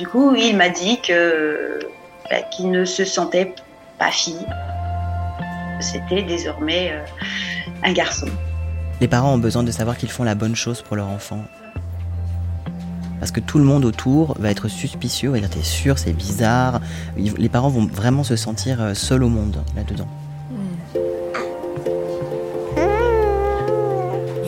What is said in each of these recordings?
Du coup, il m'a dit que bah, qu'il ne se sentait pas fille. C'était désormais euh, un garçon. Les parents ont besoin de savoir qu'ils font la bonne chose pour leur enfant. Parce que tout le monde autour va être suspicieux, va dire t'es sûr, c'est bizarre. Les parents vont vraiment se sentir euh, seuls au monde là-dedans.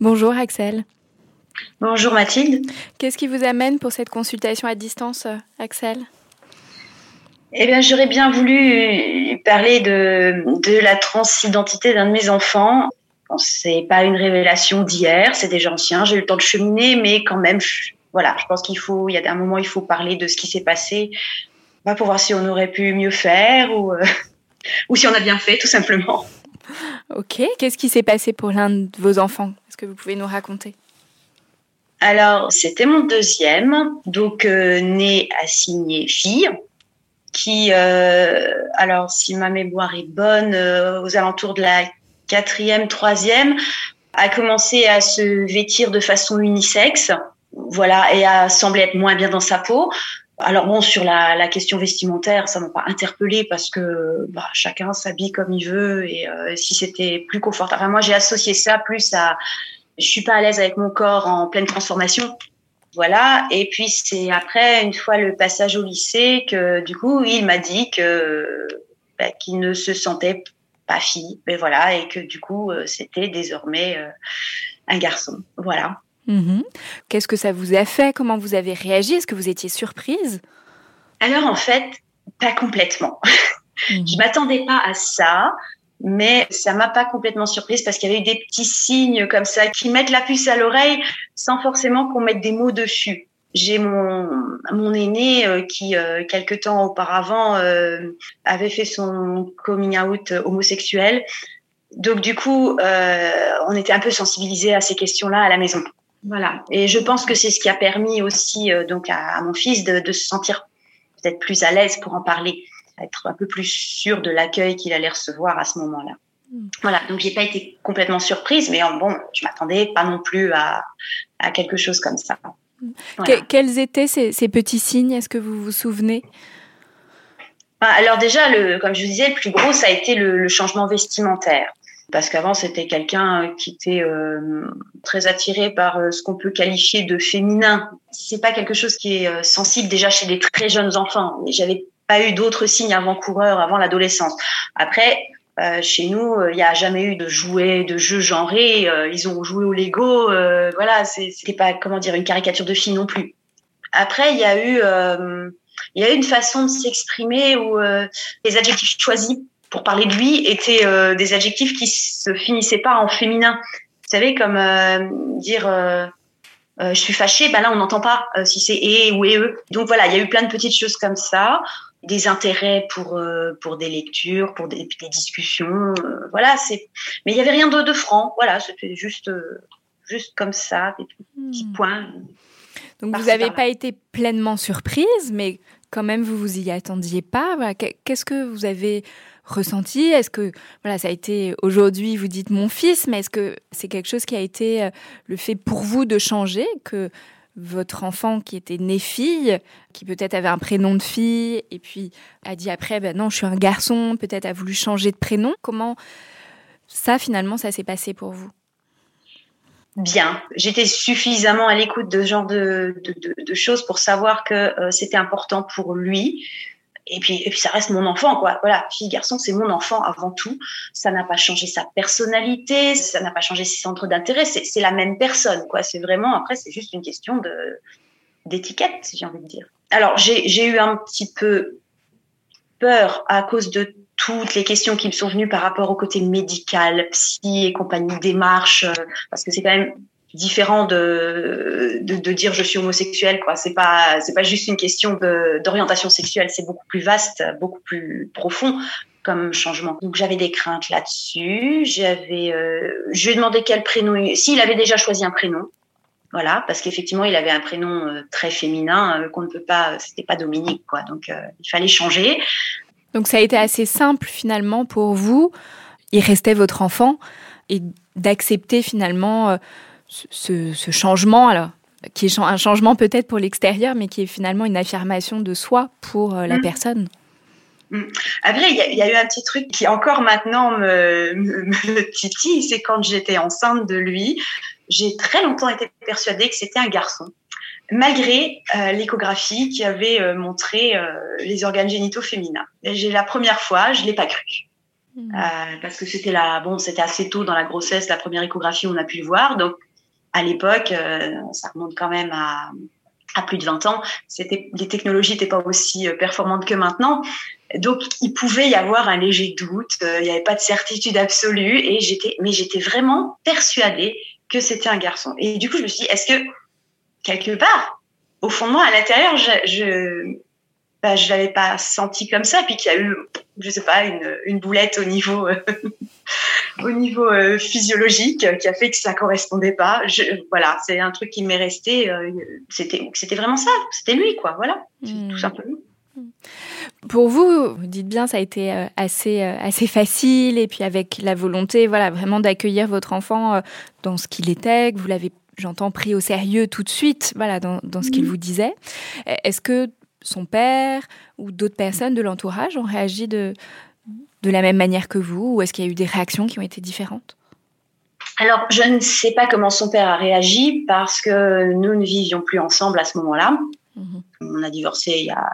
Bonjour Axel. Bonjour Mathilde. Qu'est-ce qui vous amène pour cette consultation à distance, euh, Axel? Eh bien, j'aurais bien voulu parler de, de la transidentité d'un de mes enfants. Bon, c'est pas une révélation d'hier, c'est déjà ancien. J'ai eu le temps de cheminer, mais quand même, je- voilà, je pense qu'il faut, il y a un moment, il faut parler de ce qui s'est passé, pas pour voir si on aurait pu mieux faire ou, euh, ou si on a bien fait, tout simplement. Ok. Qu'est-ce qui s'est passé pour l'un de vos enfants? Que vous pouvez nous raconter Alors, c'était mon deuxième, donc euh, né assigné fille, qui, euh, alors si ma mémoire est bonne, euh, aux alentours de la quatrième, troisième, a commencé à se vêtir de façon unisexe, voilà, et a semblé être moins bien dans sa peau. Alors bon, sur la, la question vestimentaire, ça m'a pas interpellée parce que bah, chacun s'habille comme il veut et euh, si c'était plus confortable. Enfin, moi, j'ai associé ça plus à je suis pas à l'aise avec mon corps en pleine transformation. Voilà. Et puis c'est après, une fois le passage au lycée, que du coup, il m'a dit que bah, qu'il ne se sentait pas fille, mais voilà, et que du coup, euh, c'était désormais euh, un garçon. Voilà. Mhm. Qu'est-ce que ça vous a fait? Comment vous avez réagi? Est-ce que vous étiez surprise? Alors en fait, pas complètement. Je m'attendais pas à ça, mais ça m'a pas complètement surprise parce qu'il y avait eu des petits signes comme ça qui mettent la puce à l'oreille sans forcément qu'on mette des mots dessus. J'ai mon mon aîné euh, qui euh, quelque temps auparavant euh, avait fait son coming out homosexuel. Donc du coup, euh, on était un peu sensibilisés à ces questions-là à la maison. Voilà. Et je pense que c'est ce qui a permis aussi euh, donc à, à mon fils de, de se sentir peut-être plus à l'aise pour en parler, être un peu plus sûr de l'accueil qu'il allait recevoir à ce moment-là. Voilà, donc j'ai pas été complètement surprise, mais bon, je m'attendais pas non plus à, à quelque chose comme ça. Voilà. Que- quels étaient ces, ces petits signes? Est-ce que vous vous souvenez? Ah, Alors déjà, le, comme je vous disais, le plus gros, ça a été le, le changement vestimentaire. Parce qu'avant, c'était quelqu'un euh, qui était euh, très attiré par euh, ce qu'on peut qualifier de féminin. C'est pas quelque chose qui est euh, sensible déjà chez les très jeunes enfants. J'avais pas eu d'autres signes avant-coureurs avant l'adolescence. Après, euh, chez nous, euh, il n'y a jamais eu de jouets, de jeux genrés. euh, ils ont joué au Lego. euh, voilà, c'était pas comment dire une caricature de fille non plus. Après, il y a eu euh, il y a eu une façon de s'exprimer où euh, les adjectifs choisis pour parler de lui étaient euh, des adjectifs qui se finissaient pas en féminin. Vous savez, comme euh, dire euh, je suis fâchée, ben là on n'entend pas si c'est et ou et eux. Donc voilà, il y a eu plein de petites choses comme ça. des intérêts pour pour des lectures, pour des, des discussions. voilà, c'est. Mais il y avait rien de, de franc. Voilà, c'était juste juste comme ça, des petits hmm. points. Donc vous n'avez pas été pleinement surprise, mais quand même vous vous y attendiez pas. Qu'est-ce que vous avez ressenti Est-ce que voilà, ça a été aujourd'hui, vous dites mon fils, mais est-ce que c'est quelque chose qui a été euh, le fait pour vous de changer que votre enfant qui était né fille, qui peut-être avait un prénom de fille, et puis a dit après, ben non, je suis un garçon, peut-être a voulu changer de prénom. Comment ça, finalement, ça s'est passé pour vous? Bien, j'étais suffisamment à l'écoute de ce genre de, choses pour savoir que euh, c'était important pour lui, et puis, et puis ça reste mon enfant, quoi. Voilà, fille, garçon, c'est mon enfant avant tout. Ça n'a pas changé sa personnalité, ça n'a pas changé ses centres d'intérêt. C'est la même personne, quoi. C'est vraiment, après, c'est juste une question de d'étiquette, j'ai envie de dire. Alors, j'ai eu un petit peu peur à cause de toutes les questions qui me sont venues par rapport au côté médical, psy et compagnie, démarche, euh, parce que c'est quand même différent de, de, dire je suis homosexuel quoi. C'est pas c'est pas juste une question d'orientation sexuelle. C'est beaucoup plus vaste beaucoup plus profond comme changement. Donc j'avais des craintes là-dessus. J'avais euh, je lui ai demandé quel prénom s'il avait déjà choisi un prénom. Voilà parce qu'effectivement il avait un prénom euh, très féminin euh, qu'on ne peut pas c'était pas Dominique quoi. Donc il fallait changer. Donc ça a été assez simple finalement pour vous. Il restait votre enfant et d'accepter finalement ce, changement, alors, qui est un changement peut-être pour l'extérieur, mais qui est finalement une affirmation de soi pour euh, la mm. personne. Mm. Après, il y, a eu un petit truc qui encore maintenant me, me, titille, c'est quand j'étais enceinte de lui, j'ai très longtemps été persuadée que c'était un garçon, malgré euh, l'échographie qui avait euh, montré les organes génitaux féminins. J'ai la première fois, je l'ai pas cru. Mm. parce que c'était la bon, c'était assez tôt dans la grossesse, la première échographie, on a pu le voir. Donc à l'époque, euh, ça remonte quand même à, plus de 20 ans, c'était, les technologies n'étaient pas aussi euh, performantes que maintenant. Donc, il pouvait y avoir un léger doute, euh, il n'y avait pas de certitude absolue, et j'étais, mais j'étais vraiment persuadée que c'était un garçon. Et du coup, je me suis dit, est-ce que quelque part, au fond de moi, à l'intérieur, je, je, bah, je l'avais pas senti comme ça, puis qu'il y a eu, je sais pas, une, une boulette au niveau, au niveau euh, physiologique qui a fait que ça correspondait pas. Je, voilà, c'est un truc qui m'est resté. Euh, c'était, c'était vraiment ça. C'était lui, quoi. Voilà, hmm. tout simplement. Pour vous, vous dites bien, ça a été euh, assez, assez facile et puis avec la volonté, voilà, vraiment d'accueillir votre enfant dans ce qu'il était, que vous l'avez, j'entends, pris au sérieux tout de suite, voilà, dans, dans ce qu'il hmm. vous disait. Est-ce que son père ou d'autres personnes de l'entourage ont réagi de, de la même manière que vous ou est-ce qu'il y a eu des réactions qui ont été différentes? Alors, je ne sais pas comment son père a réagi parce que nous ne vivions plus ensemble à ce moment-là. Mhm. On a divorcé il y a,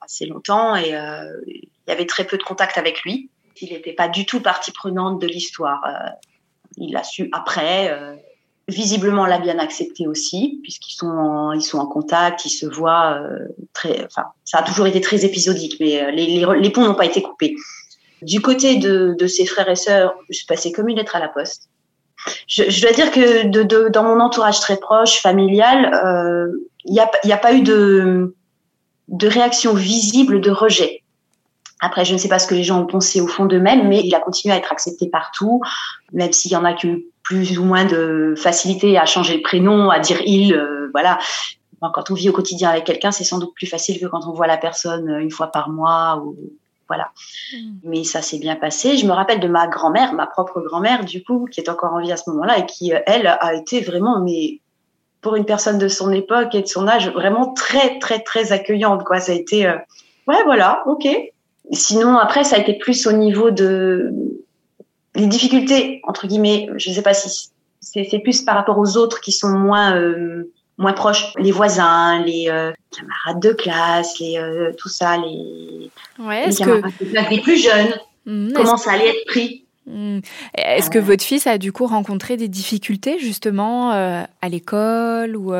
assez longtemps et euh, il y avait très peu de contact avec lui. Il n'était pas du tout partie prenante de l'histoire. Euh, il l'a su après. Euh, visiblement, l'a bien accepté aussi, puisqu'ils sont en, ils sont en contact, ils se voient très. Enfin, ça a toujours été très épisodique, mais les, les ponts n'ont pas été coupés. Du côté de, de ses frères et sœurs, je passais comme une lettre à la poste. Je, je dois dire que de, de, dans mon entourage très proche, familial, il n'y a, y a pas eu de, de réaction visible de rejet. Après, je ne sais pas ce que les gens ont pensé au fond d'eux-mêmes, mais il a continué à être accepté partout, même s'il y en a qui ont plus ou moins de facilité à changer le prénom, à dire il, euh, voilà. Quand on vit au quotidien avec quelqu'un, c'est sans doute plus facile que quand on voit la personne une fois par mois ou voilà. Hmm. Mais ça s'est bien passé. Je me rappelle de ma grand-mère, ma propre grand-mère, du coup, qui est encore en vie à ce moment-là et qui, euh, elle, a été vraiment, mais pour une personne de son époque et de son âge, vraiment très, très, très accueillante, quoi. Ça a été, euh, ouais, voilà, ok. Sinon, après, ça a été plus au niveau de les difficultés, entre guillemets. Je ne sais pas si c'est plus par rapport aux autres qui sont moins euh, moins proches, les voisins, les euh, camarades de classe, les euh, tout ça, les, ouais, camarades de classe les plus jeunes. Mmh, comment ça allait être pris? Mmh. Est-ce que votre fils a du coup rencontré des difficultés justement euh, à l'école ou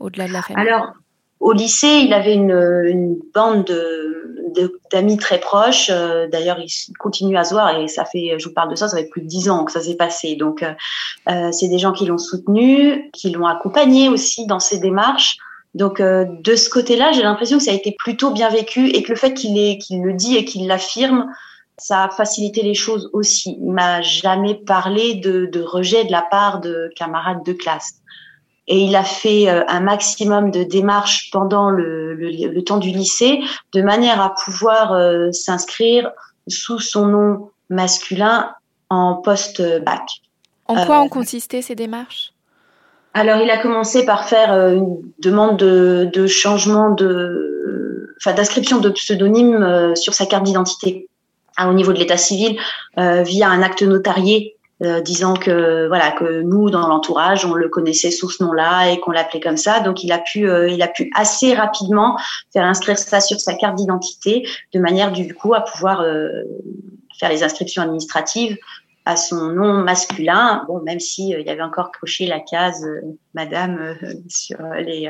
au-delà de la famille? Alors, au lycée, il avait une, une bande d'amis très proches. Euh, d'ailleurs, il continue à se voir et ça fait, je vous parle de ça, ça fait plus de dix ans que ça s'est passé. Donc, euh, euh c'est des gens qui l'ont soutenu, qui l'ont accompagné aussi dans ses démarches. Donc de ce côté-là, j'ai l'impression que ça a été plutôt bien vécu et que le fait qu'il qu'il le dit et qu'il l'affirme, ça a facilité les choses aussi. Il m'a jamais parlé de, de, rejet de la part de camarades de classe. Et il a fait euh, un maximum de démarches pendant le, le, le temps du lycée, de manière à pouvoir euh, s'inscrire sous son nom masculin en post-bac. En quoi euh, ont consisté ces démarches? Alors, il a commencé par faire une demande de, de changement de, enfin, d'inscription de pseudonyme sur sa carte d'identité au niveau de l'état civil euh, via un acte notarié euh, disant que voilà que nous dans l'entourage on le connaissait sous ce nom-là et qu'on l'appelait comme ça donc il a pu euh, il a pu assez rapidement faire inscrire ça sur sa carte d'identité de manière du coup à pouvoir faire les inscriptions administratives à son nom masculin bon même si il y avait encore coché la case madame sur les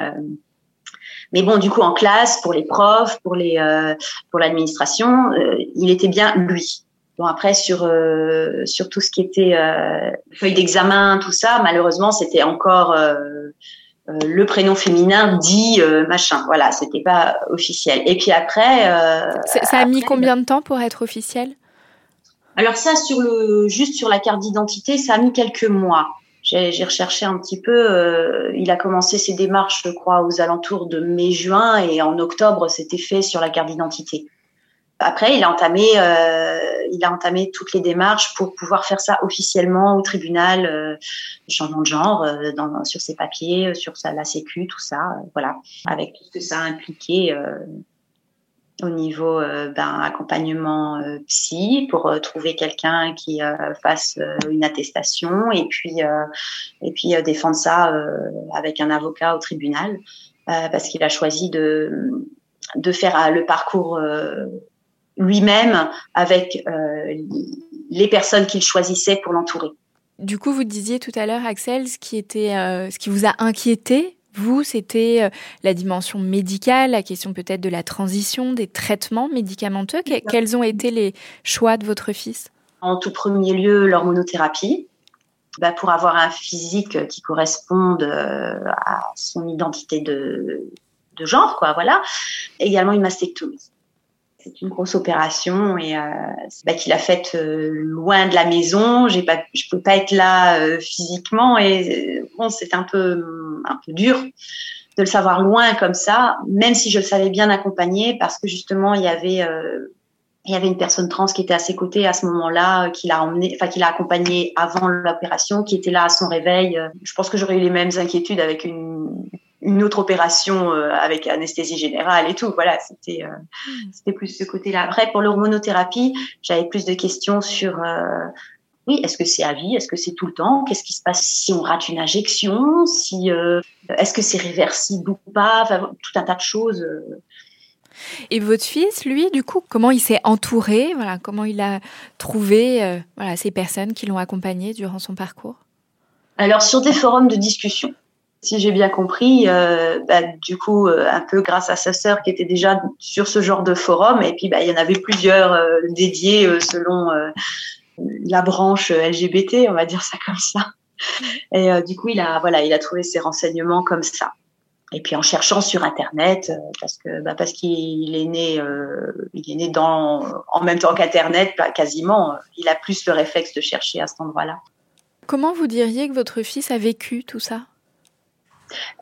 mais bon, du coup, en classe, pour les profs, pour les, euh, pour l'administration, euh, il était bien lui. Bon, après, sur, euh, sur tout ce qui était feuille d'examen, tout ça, malheureusement, c'était encore le prénom féminin dit machin. Voilà, c'était pas officiel. Et puis après. ça a mis combien de temps pour être officiel? Alors ça, sur le, juste sur la carte d'identité, ça a mis quelques mois j'ai recherché un petit peu. Euh, il a commencé ses démarches, je crois, aux alentours de mai-juin et en octobre, c'était fait sur la carte d'identité. Après, il a entamé, euh, il a entamé toutes les démarches pour pouvoir faire ça officiellement au tribunal, euh, changement de genre, euh, dans, sur ses papiers, sur sa, la sécu, tout ça, voilà, avec tout ce que ça a impliqué au niveau euh, ben, accompagnement euh, psy pour euh, trouver quelqu'un qui fasse une attestation et puis et puis défendre ça avec un avocat au tribunal parce qu'il a choisi de de faire le parcours lui-même avec les personnes qu'il choisissait pour l'entourer. Du coup, vous disiez tout à l'heure, Axel, ce qui était, ce qui vous a inquiété vous, c'était euh, la dimension médicale, la question peut-être de la transition, des traitements médicamenteux. quels ont été les choix de votre fils? En tout premier lieu, l'hormonothérapie. Bah, pour avoir un physique qui corresponde euh, à son identité de, genre, quoi, voilà. Également une mastectomie. C'est une grosse opération et euh, bah, qu'il a faite loin de la maison. J'ai pas, je peux pas être là physiquement et bon, c'est un peu dur de le savoir loin comme ça, même si je le savais bien accompagné, parce que justement il y avait euh, une personne trans qui était à ses côtés à ce moment-là, euh, qui l'a emmené, enfin qui l'a accompagné avant l'opération, qui était là à son réveil. Euh, je pense que j'aurais eu les mêmes inquiétudes avec une, une autre opération avec anesthésie générale et tout. Voilà, c'était hmm. c'était plus ce côté-là. Après, pour l'hormonothérapie, j'avais plus de questions sur oui, est-ce que c'est à vie? Est-ce que c'est tout le temps? Qu'est-ce qui se passe si on rate une injection? Si euh, est-ce que c'est réversible ou pas? Tout un tas de choses. Euh. Et votre fils, lui, du coup, comment il s'est entouré? Voilà, comment il a trouvé euh, voilà ces personnes qui l'ont accompagné durant son parcours? Alors sur des forums de discussion. Si j'ai bien compris, bah, du coup, un peu grâce à sa sœur qui était déjà sur ce genre de forum, et puis bah, il y en avait plusieurs dédiés selon la branche LGBT, on va dire ça comme ça. Et euh, du coup, il a voilà, il a trouvé ses renseignements comme ça. Et puis en cherchant sur internet, euh, parce que bah, parce qu'il est né, euh, il est né dans en même temps qu'internet, bah, quasiment. Il a plus le réflexe de chercher à cet endroit-là. Comment vous diriez que votre fils a vécu tout ça?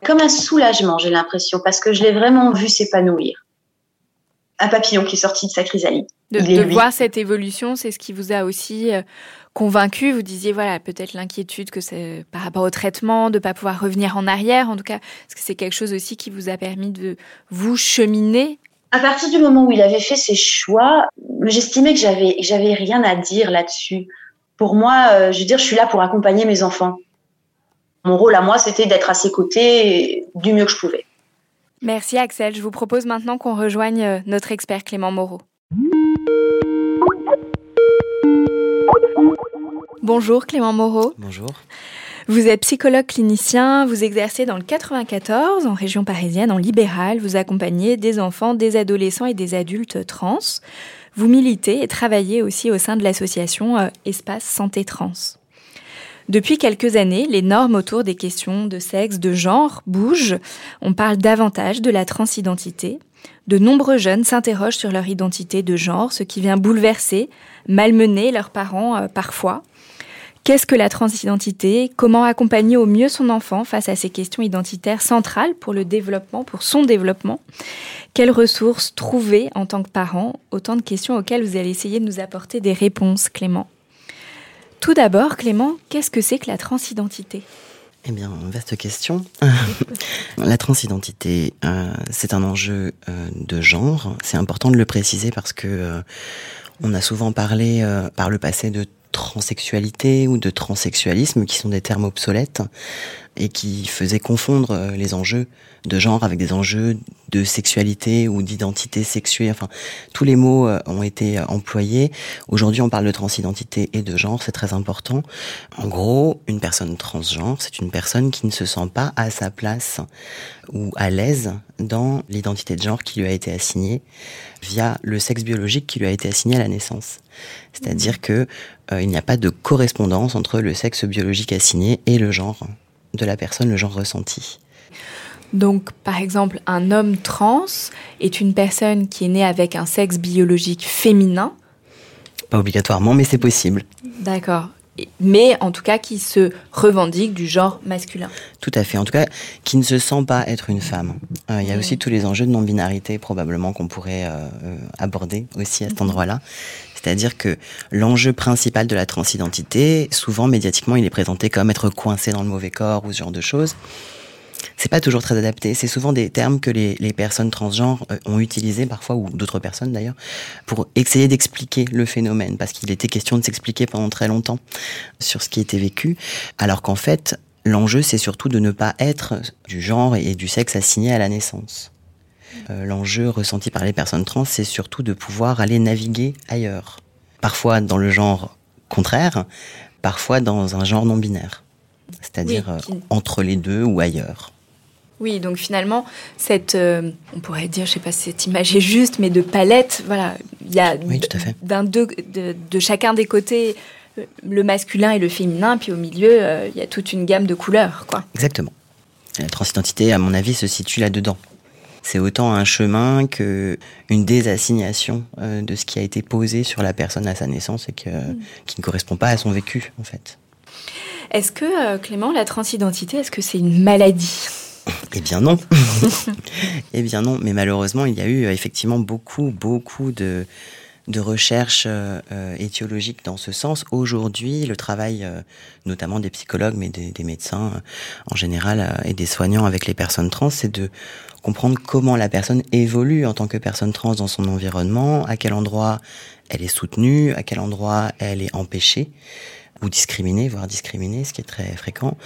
Comme un soulagement, j'ai l'impression, parce que je l'ai vraiment vu s'épanouir. Un papillon qui est sorti de sa chrysalide. De, voir cette évolution, c'est ce qui vous a aussi euh, convaincu. Vous disiez, voilà, peut-être l'inquiétude que c'est par rapport au traitement, de pas pouvoir revenir en arrière. En tout cas, est-ce que c'est quelque chose aussi qui vous a permis de vous cheminer? À partir du moment où il avait fait ses choix, j'estimais que j'avais, j'avais rien à dire là-dessus. Pour moi, euh, je veux dire, je suis là pour accompagner mes enfants. Mon rôle à moi, c'était d'être à ses côtés du mieux que je pouvais. Merci Axel. Je vous propose maintenant qu'on rejoigne euh, notre expert Clément Moreau. Bonjour Clément Moreau. Bonjour. Vous êtes psychologue clinicien, vous exercez dans le 94 en région parisienne en libéral, vous accompagnez des enfants, des adolescents et des adultes trans. Vous militez et travaillez aussi au sein de l'association euh, Espace Santé Trans. Depuis quelques années, les normes autour des questions de sexe, de genre bougent. On parle davantage de la transidentité. De nombreux jeunes s'interrogent sur leur identité de genre, ce qui vient bouleverser, malmener leurs parents euh, parfois. Qu'est-ce que la transidentité? Comment accompagner au mieux son enfant face à ces questions identitaires centrales pour le développement, pour son développement? Quelles ressources trouver en tant que parent Autant de questions auxquelles vous allez essayer de nous apporter des réponses, Clément. Tout d'abord, Clément, qu'est-ce que c'est que la transidentité? Eh bien, vaste question. la transidentité, euh, c'est un enjeu euh, de genre. C'est important de le préciser parce que euh, on a souvent parlé par le passé de transsexualité ou de transsexualisme, qui sont des termes obsolètes et qui faisaient confondre euh, les enjeux de genre avec des enjeux de sexualité ou d'identité sexuée. Enfin, tous les mots euh, ont été euh, employés. Aujourd'hui, on parle de transidentité et de genre, c'est très important. En gros, une personne transgenre, c'est une personne qui ne se sent pas à sa place ou à l'aise dans l'identité de genre qui lui a été assignée via le sexe biologique qui lui a été assigné à la naissance. C'est-à-dire que il n'y a pas de correspondance entre le sexe biologique assigné et le genre de la personne, le genre ressenti. Donc, par exemple, un homme trans est une personne qui est née avec un sexe biologique féminin. Pas obligatoirement, mais c'est possible. D'accord. Mais en tout cas, qui se revendique du genre masculin. Tout à fait. En tout cas, qui ne se sent pas être une femme. Euh, il y a aussi tous les enjeux de non-binarité, probablement, qu'on pourrait euh, euh, aborder aussi à cet endroit-là. C'est-à-dire que l'enjeu principal de la transidentité, souvent médiatiquement, il est présenté comme être coincé dans le mauvais corps ou ce genre de choses. C'est pas toujours très adapté. C'est souvent des termes que les, personnes transgenres euh, ont utilisés parfois, ou d'autres personnes d'ailleurs, pour essayer d'expliquer le phénomène, parce qu'il était question de s'expliquer pendant très longtemps sur ce qui était vécu, alors qu'en fait, l'enjeu c'est surtout de ne pas être du genre et du sexe assigné à la naissance. Euh, l'enjeu ressenti par les personnes trans, c'est surtout de pouvoir aller naviguer ailleurs. Parfois dans le genre contraire, parfois dans un genre non binaire. C'est-à-dire euh, entre les deux ou ailleurs. Oui, donc finalement, cette, euh, on pourrait dire, je sais pas si cette image est juste, mais de palette, voilà, il y a de, de, chacun des côtés le masculin et le féminin, puis au milieu, il y a toute une gamme de couleurs, quoi. Exactement. La transidentité, à mon avis, se situe là-dedans c'est autant un chemin que une désassignation euh, de ce qui a été posé sur la personne à sa naissance et que, mm. qui ne correspond pas à son vécu en fait. Est-ce que euh, Clément, la transidentité, est-ce que c'est une maladie? Eh bien non. eh bien non, mais malheureusement, il y a eu euh, effectivement beaucoup, beaucoup de, de recherches étiologiques dans ce sens. Aujourd'hui, le travail, notamment des psychologues, mais des, des médecins en général, et des soignants avec les personnes trans, c'est de comprendre comment la personne évolue en tant que personne trans dans son environnement, à quel endroit elle est soutenue, à quel endroit elle est empêchée ou discriminée, voire discriminée, ce qui est très fréquent,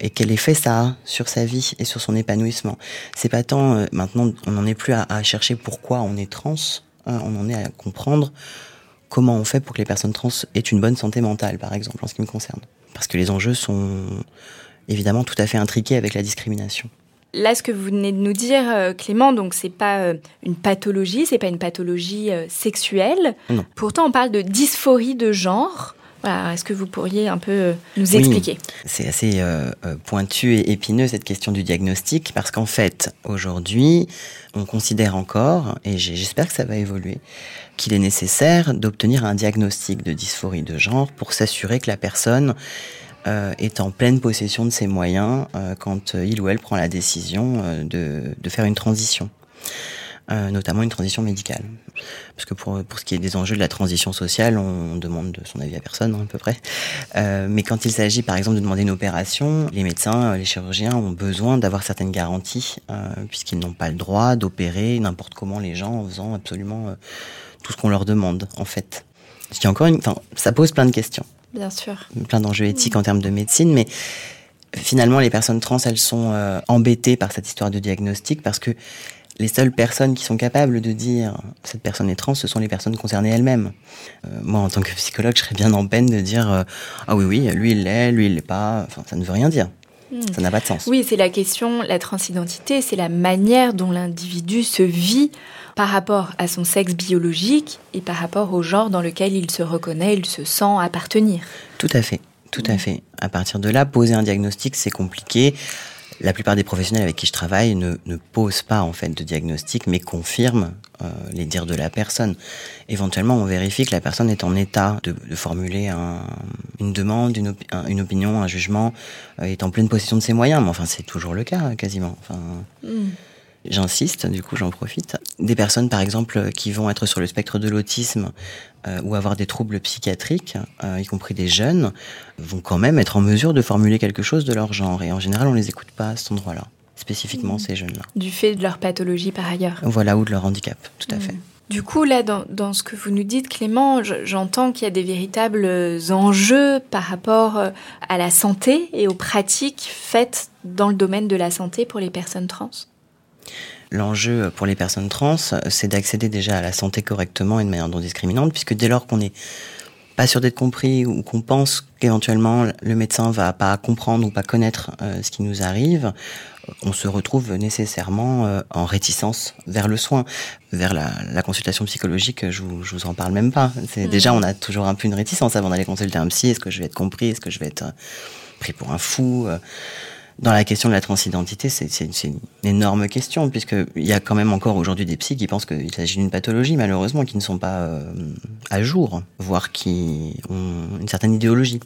et quel effet ça a sur sa vie et sur son épanouissement. C'est pas tant euh, maintenant, on n'en est plus à, chercher pourquoi on est trans, hein, on en est à comprendre comment on fait pour que les personnes trans aient une bonne santé mentale, par exemple, en ce qui me concerne. Parce que les enjeux sont évidemment tout à fait intriqués avec la discrimination. Là, ce que vous venez de nous dire, euh, Clément, donc c'est pas euh, une pathologie, c'est pas une pathologie euh, sexuelle. Pourtant, on parle de dysphorie de genre. Est-ce que vous pourriez un peu nous expliquer? C'est assez pointu et épineux cette question du diagnostic parce qu'en fait, aujourd'hui, on considère encore, et j'espère que ça va évoluer, qu'il est nécessaire d'obtenir un diagnostic de dysphorie de genre pour s'assurer que la personne euh, est en pleine possession de ses moyens euh, quand il ou elle prend la décision euh, de, de, faire une transition. Notamment une transition médicale. Parce que pour, pour ce qui est des enjeux de la transition sociale, on, demande son avis à personne, hein, à peu près. mais quand il s'agit, par exemple, de demander une opération, les médecins, les chirurgiens ont besoin d'avoir certaines garanties, puisqu'ils n'ont pas le droit d'opérer n'importe comment les gens en faisant absolument tout ce qu'on leur demande, en fait. Ce encore une, enfin, ça pose plein de questions. Bien sûr. Plein d'enjeux éthiques en termes de médecine, mais finalement, les personnes trans, elles sont euh, embêtées par cette histoire de diagnostic parce que les seules personnes qui sont capables de dire cette personne est trans, ce sont les personnes concernées elles-mêmes. Euh, moi, en tant que psychologue, je serais bien en peine de dire euh, ah oui oui, lui il l'est, lui il l'est pas. Enfin, ça ne veut rien dire. Hmm. Ça n'a pas de sens. Oui, c'est la question, la transidentité, c'est la manière dont l'individu se vit par rapport à son sexe biologique et par rapport au genre dans lequel il se reconnaît, il se sent appartenir. Tout à fait. Tout à fait. À partir de là, poser un diagnostic, c'est compliqué. La plupart des professionnels avec qui je travaille ne, ne posent pas en fait de diagnostic, mais confirment euh, les dires de la personne. Éventuellement, on vérifie que la personne est en état de, formuler un, une demande, une, opi- un- une opinion, un jugement, euh, est en pleine possession de ses moyens. Mais enfin, c'est toujours le cas, quasiment. Enfin, J'insiste, du coup j'en profite. Des personnes par exemple qui vont être sur le spectre de l'autisme euh, ou avoir des troubles psychiatriques, euh, y compris des jeunes, vont quand même être en mesure de formuler quelque chose de leur genre. Et en général on les écoute pas à cet endroit-là, spécifiquement ces jeunes-là. Du fait de leur pathologie par ailleurs. Voilà, ou de leur handicap, tout à Mm. fait. Du coup, là, dans, dans ce que vous nous dites, Clément, je- j'entends qu'il y a des véritables enjeux par rapport euh, à la santé et aux pratiques faites dans le domaine de la santé pour les personnes trans. L'enjeu pour les personnes trans, c'est d'accéder déjà à la santé correctement et de manière non discriminante, puisque dès lors qu'on n'est pas sûr d'être compris ou qu'on pense qu'éventuellement le médecin va pas comprendre ou pas connaître euh, ce qui nous arrive, on se retrouve nécessairement euh, en réticence vers le soin, vers la, la consultation psychologique. Je vous, je vous en parle même pas. C'est déjà on a toujours un peu une réticence avant d'aller consulter un psy. Est-ce que je vais être compris? Est-ce que je vais être euh, pris pour un fou? Dans la question de la transidentité, c'est une énorme question, puisqu'il y a quand même encore aujourd'hui des psys qui pensent qu'il s'agit d'une pathologie, malheureusement, qui ne sont pas euh, à jour, voire qui ont une certaine idéologie,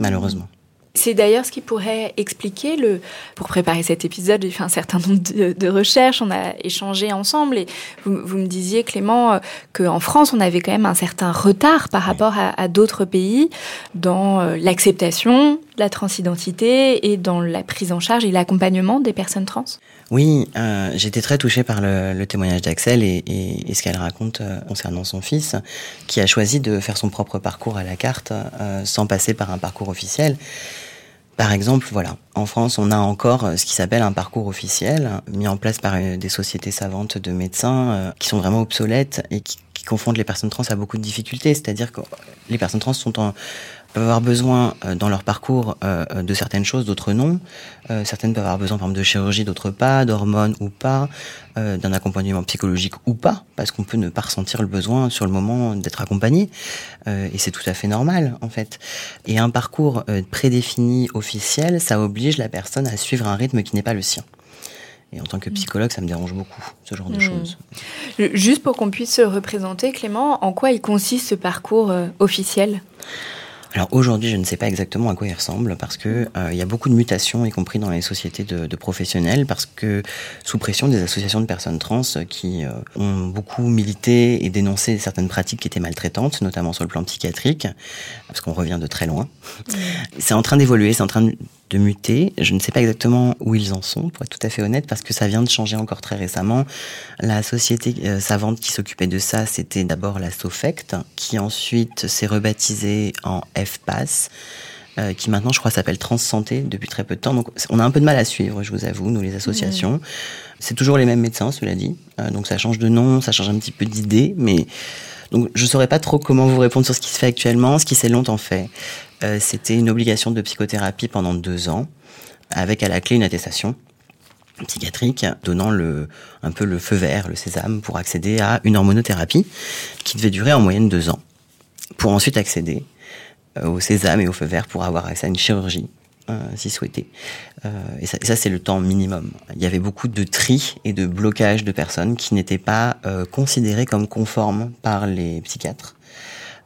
malheureusement. C'est d'ailleurs ce qui pourrait expliquer le. Pour préparer cet épisode, j'ai fait un certain nombre de, de recherches, on a échangé ensemble et vous, vous me disiez, Clément, euh, qu'en France, on avait quand même un certain retard par rapport à, à d'autres pays dans euh, l'acceptation de la transidentité et dans la prise en charge et l'accompagnement des personnes trans. Oui, euh, j'étais très touchée par le, le témoignage d'Axel et, et- et ce qu'elle raconte euh, concernant son fils, qui a choisi de faire son propre parcours à la carte euh, sans passer par un parcours officiel. Par exemple, voilà, en France, on a encore euh, ce qui s'appelle un parcours officiel, mis en place par euh, des sociétés savantes de médecins euh, qui sont vraiment obsolètes et qui, qui confondent les personnes trans à beaucoup de difficultés. C'est-à-dire que les personnes trans sont en, peuvent avoir besoin euh, dans leur parcours euh, euh, de certaines choses, d'autres non. Euh, certaines peuvent avoir besoin, par exemple, de chirurgie, d'autres pas, d'hormones ou pas, euh, d'un accompagnement psychologique ou pas, parce qu'on peut ne pas ressentir le besoin sur le moment d'être accompagné, Euh, et c'est tout à fait normal, en fait. Et un parcours euh, prédéfini, officiel, ça oblige la personne à suivre un rythme qui n'est pas le sien. Et en tant que psychologue, ça me dérange beaucoup, ce genre de Mm. choses. Juste pour qu'on puisse se représenter, Clément, en quoi il consiste ce parcours officiel? Alors aujourd'hui, je ne sais pas exactement à quoi il ressemble parce que euh, il y a beaucoup de mutations, y compris dans les sociétés de, de professionnels, parce que sous pression des associations de personnes trans qui euh, ont beaucoup milité et dénoncé certaines pratiques qui étaient maltraitantes, notamment sur le plan psychiatrique, parce qu'on revient de très loin. C'est en train d'évoluer, c'est en train de de muter. Je ne sais pas exactement où ils en sont, pour être tout à fait honnête, parce que ça vient de changer encore très récemment. La société euh, savante qui s'occupait de ça, c'était d'abord la Sofect, qui ensuite s'est rebaptisée en FPAS, euh, qui maintenant, je crois, s'appelle Transsanté depuis très peu de temps. Donc, on a un peu de mal à suivre, je vous avoue, nous, les associations. C'est toujours les mêmes médecins, cela dit. Euh, donc, ça change de nom, ça change un petit peu d'idée, mais donc je saurais pas trop comment vous répondre sur ce qui se fait actuellement. Ce qui s'est longtemps fait, euh, c'était une obligation de psychothérapie pendant deux ans, avec à la clé une attestation psychiatrique donnant le un peu le feu vert, le sésame pour accéder à une hormonothérapie qui devait durer en moyenne deux ans, pour ensuite accéder euh, au sésame et au feu vert pour avoir accès à une chirurgie euh, si souhaité. Euh, et ça, ça, c'est le temps minimum. Il y avait beaucoup de tri et de blocage de personnes qui n'étaient pas euh, considérées comme conformes par les psychiatres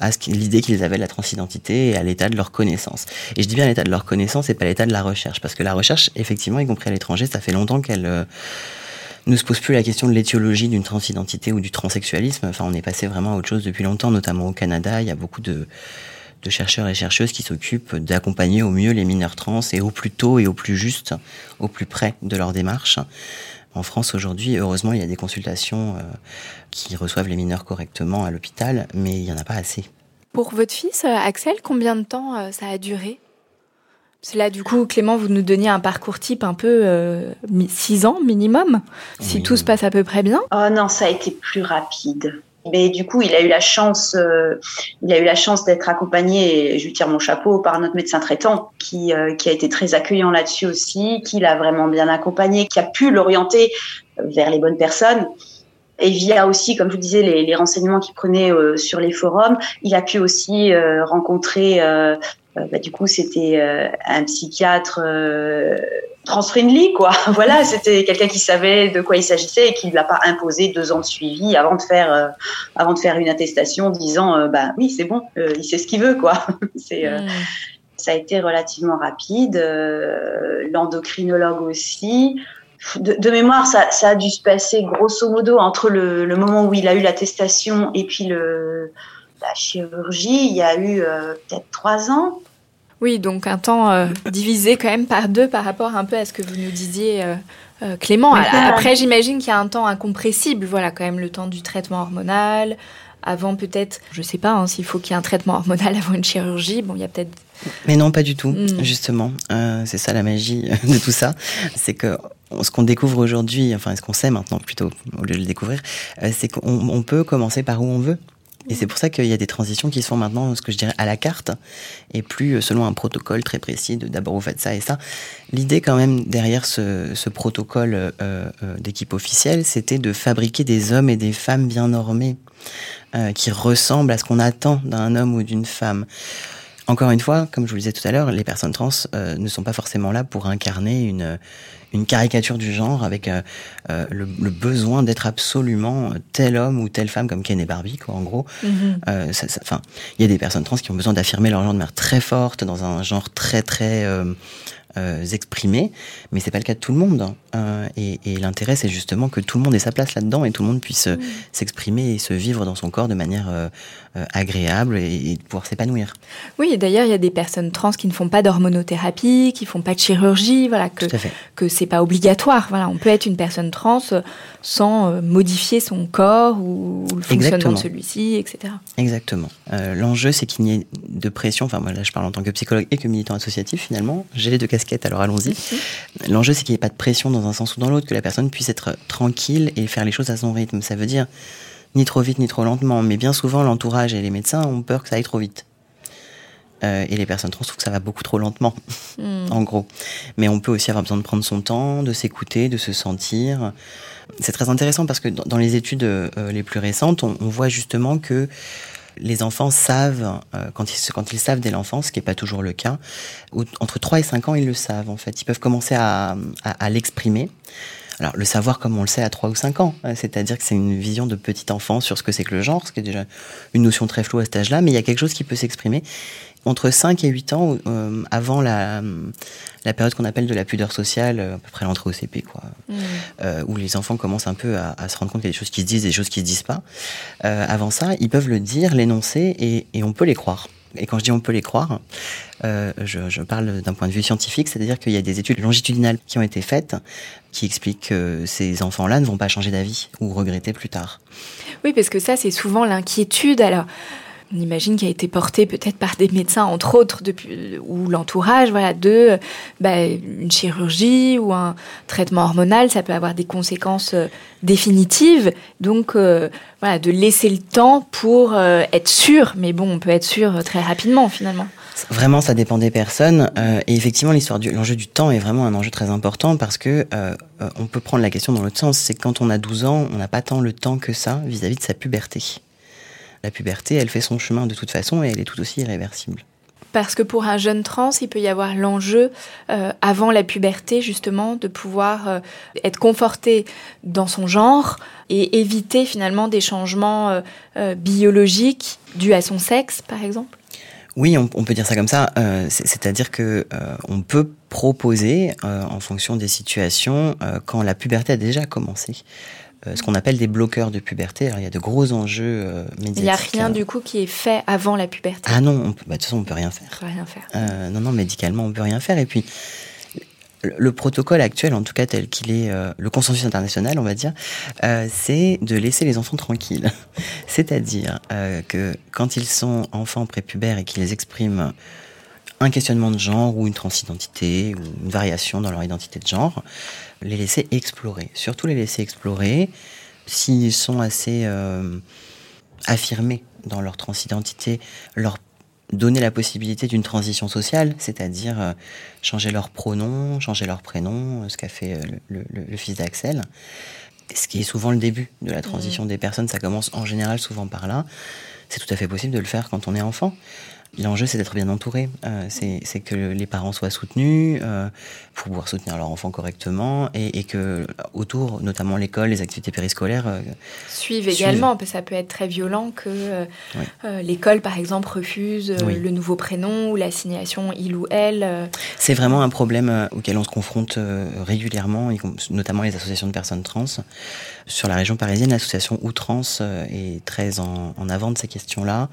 à l'idée qu'ils avaient de la transidentité et à l'état de leur connaissance. Et je dis bien l'état de leur connaissance et pas l'état de la recherche, parce que la recherche, effectivement, y compris à l'étranger, ça fait longtemps qu'elle euh, ne se pose plus la question de l'étiologie d'une transidentité ou du transsexualisme. Enfin, on est passé vraiment à autre chose depuis longtemps, notamment au Canada. Il y a beaucoup de, de chercheurs et chercheuses qui s'occupent d'accompagner au mieux les mineurs trans et au plus tôt et au plus juste, au plus près de leur démarche. En France aujourd'hui, heureusement, il y a des consultations euh, qui reçoivent les mineurs correctement à l'hôpital, mais il n'y en a pas assez. Pour votre fils, euh, Axel, combien de temps euh, ça a duré? Parce que là, du coup, Clément, vous nous donniez un parcours type un peu euh, mi- six ans minimum, si Oui. tout se passe à peu près bien. Oh non, ça a été plus rapide. Mais du coup, il a eu la chance, euh, il a eu la chance d'être accompagné, et je lui tire mon chapeau, par notre médecin traitant, qui, euh, a été très accueillant là-dessus aussi, qui l'a vraiment bien accompagné, qui a pu l'orienter vers les bonnes personnes. Et via aussi, comme je vous disais, les, renseignements qu'il prenait euh, sur les forums, il a pu aussi euh, rencontrer euh, bah, du coup, c'était un psychiatre trans-friendly, quoi. voilà, c'était quelqu'un qui savait de quoi il s'agissait et qui ne l'a pas imposé deux ans de suivi avant de faire, avant de faire une attestation disant, bah oui, c'est bon, il sait ce qu'il veut, quoi. c'est hmm. Ça a été relativement rapide. L'endocrinologue aussi de, mémoire, ça, a dû se passer grosso modo entre le, moment où il a eu l'attestation et puis le, la chirurgie. Il y a eu euh, peut-être trois ans. Oui, donc un temps euh, divisé quand même par deux par rapport un peu à ce que vous nous disiez, euh, Clément. Après, j'imagine qu'il y a un temps incompressible, voilà, quand même le temps du traitement hormonal. Avant peut-être, je sais pas, hein, s'il faut qu'il y ait un traitement hormonal avant une chirurgie. Bon, il y a peut-être mais non, pas du tout, hmm. justement. c'est ça la magie de tout ça. C'est que ce qu'on découvre aujourd'hui, enfin ce qu'on sait maintenant plutôt, au lieu de le découvrir, euh, c'est qu'on peut commencer par où on veut. Et c'est pour ça qu'il y a des transitions qui se font maintenant, ce que je dirais, à la carte, et plus euh, selon un protocole très précis de d'abord vous faites ça et ça. L'idée quand même derrière ce, protocole euh, d'équipe officielle, c'était de fabriquer des hommes et des femmes bien normés, qui ressemblent à ce qu'on attend d'un homme ou d'une femme. Encore une fois, comme je vous le disais tout à l'heure, les personnes trans ne sont pas forcément là pour incarner une une caricature du genre avec euh, euh, le, besoin d'être absolument tel homme ou telle femme comme Ken et Barbie, quoi, en gros. Mhm. Euh, enfin, il y a des personnes trans qui ont besoin d'affirmer leur genre de manière très forte dans un genre très très euh, exprimer, mais c'est pas le cas de tout le monde. Hein. Euh, et, l'intérêt, c'est justement que tout le monde ait sa place là-dedans et tout le monde puisse euh, s'exprimer et se vivre dans son corps de manière agréable et, pouvoir s'épanouir. Oui, et d'ailleurs, il y a des personnes trans qui ne font pas d'hormonothérapie, qui font pas de chirurgie, voilà, que que c'est pas obligatoire. Voilà, on peut être une personne trans sans modifier son corps ou, le fonctionnement de celui-ci, etc. Exactement. L'enjeu, c'est qu'il n'y ait de pression. Enfin, moi là, je parle en tant que psychologue et que militant associatif. Finalement, j'ai les deux casquettes alors allons-y. L'enjeu, c'est qu'il n'y ait pas de pression dans un sens ou dans l'autre, que la personne puisse être tranquille et faire les choses à son rythme. Ça veut dire ni trop vite ni trop lentement, mais bien souvent, l'entourage et les médecins ont peur que ça aille trop vite. Euh, et les personnes trans trouvent que ça va beaucoup trop lentement, hmm. en gros. Mais on peut aussi avoir besoin de prendre son temps, de s'écouter, de se sentir. C'est très intéressant parce que dans les études euh, les plus récentes, on, on, voit justement que les enfants savent, euh, quand, ils, savent dès l'enfance, ce qui n'est pas toujours le cas, entre 3 et 5 ans, ils le savent en fait. Ils peuvent commencer à, l'exprimer. Alors, le savoir comme on le sait à 3 ou 5 ans, euh, c'est-à-dire que c'est une vision de petit enfant sur ce que c'est que le genre, ce qui est déjà une notion très floue à cet âge-là, mais il y a quelque chose qui peut s'exprimer entre 5 et 8 ans, euh, avant la, la période qu'on appelle de la pudeur sociale, à peu près l'entrée au CP, quoi, mm. euh, où les enfants commencent un peu à, se rendre compte qu'il y a des choses qui se disent, des choses qui se disent pas. Euh, avant ça, ils peuvent le dire, l'énoncer, et, et, on peut les croire. Et quand je dis on peut les croire, euh, je, je, parle d'un point de vue scientifique, c'est-à-dire qu'il y a des études longitudinales qui ont été faites qui expliquent que ces enfants-là ne vont pas changer d'avis ou regretter plus tard. Oui, parce que ça, c'est souvent l'inquiétude. Alors, on imagine qu'il a été porté peut-être par des médecins, entre autres, depuis, ou l'entourage, voilà, de bah, une chirurgie ou un traitement hormonal, ça peut avoir des conséquences euh, définitives. Donc, euh, voilà, de laisser le temps pour euh, être sûr. Mais bon, on peut être sûr très rapidement, finalement. Vraiment, ça dépend des personnes. et effectivement, l'enjeu du temps est vraiment un enjeu très important parce que on peut prendre la question dans l'autre sens. C'est quand on a 12 ans, on n'a pas tant le temps que ça vis à -vis de sa puberté la puberté, elle fait son chemin de toute façon et elle est tout aussi irréversible. Parce que pour un jeune trans, il peut y avoir l'enjeu, euh, avant la puberté, justement, de pouvoir euh, être conforté dans son genre et éviter finalement des changements euh, biologiques dus à son sexe, par exemple oui, on, peut dire ça comme ça. C'est-à-dire que on peut proposer, en fonction des situations, quand la puberté a déjà commencé, euh, ce qu'on appelle des bloqueurs de puberté. Alors, il y a de gros enjeux médiatiques. Il n'y a rien du coup qui est fait avant la puberté. Ah non, bah, de toute façon, on peut rien faire. On peut rien faire. Euh, non, non, médicalement, on peut rien faire. Et puis, le protocole actuel, en tout cas tel qu'il est, euh, le consensus international, on va dire, c'est de laisser les enfants tranquilles. C'est-à-dire que quand ils sont enfants prépubères et qu'ils expriment un questionnement de genre ou une transidentité ou une variation dans leur identité de genre, les laisser explorer. Surtout les laisser explorer s'ils sont assez euh, affirmés dans leur transidentité, leur donner la possibilité d'une transition sociale, c'est-à-dire euh, changer leur pronom, changer leur prénom, euh, ce qu'a fait le, fils d'Axel. Ce qui est souvent le début de la transition mmh. des personnes, ça commence en général souvent par là. C'est tout à fait possible de le faire quand on est enfant. L'enjeu, c'est d'être bien entouré. Euh, c'est que les parents soient soutenus euh, pour pouvoir soutenir leur enfant correctement et, et que autour, notamment l'école, les activités périscolaires, euh, suivent également. Parce que ça peut être très violent que Oui. l'école, par exemple, refuse Oui. le nouveau prénom ou l'assignation il ou elle. C'est vraiment un problème auquel on se confronte régulièrement, notamment les associations de personnes trans. Sur la région parisienne, l'association Outrans euh, est très en, en avant de ces questions-là.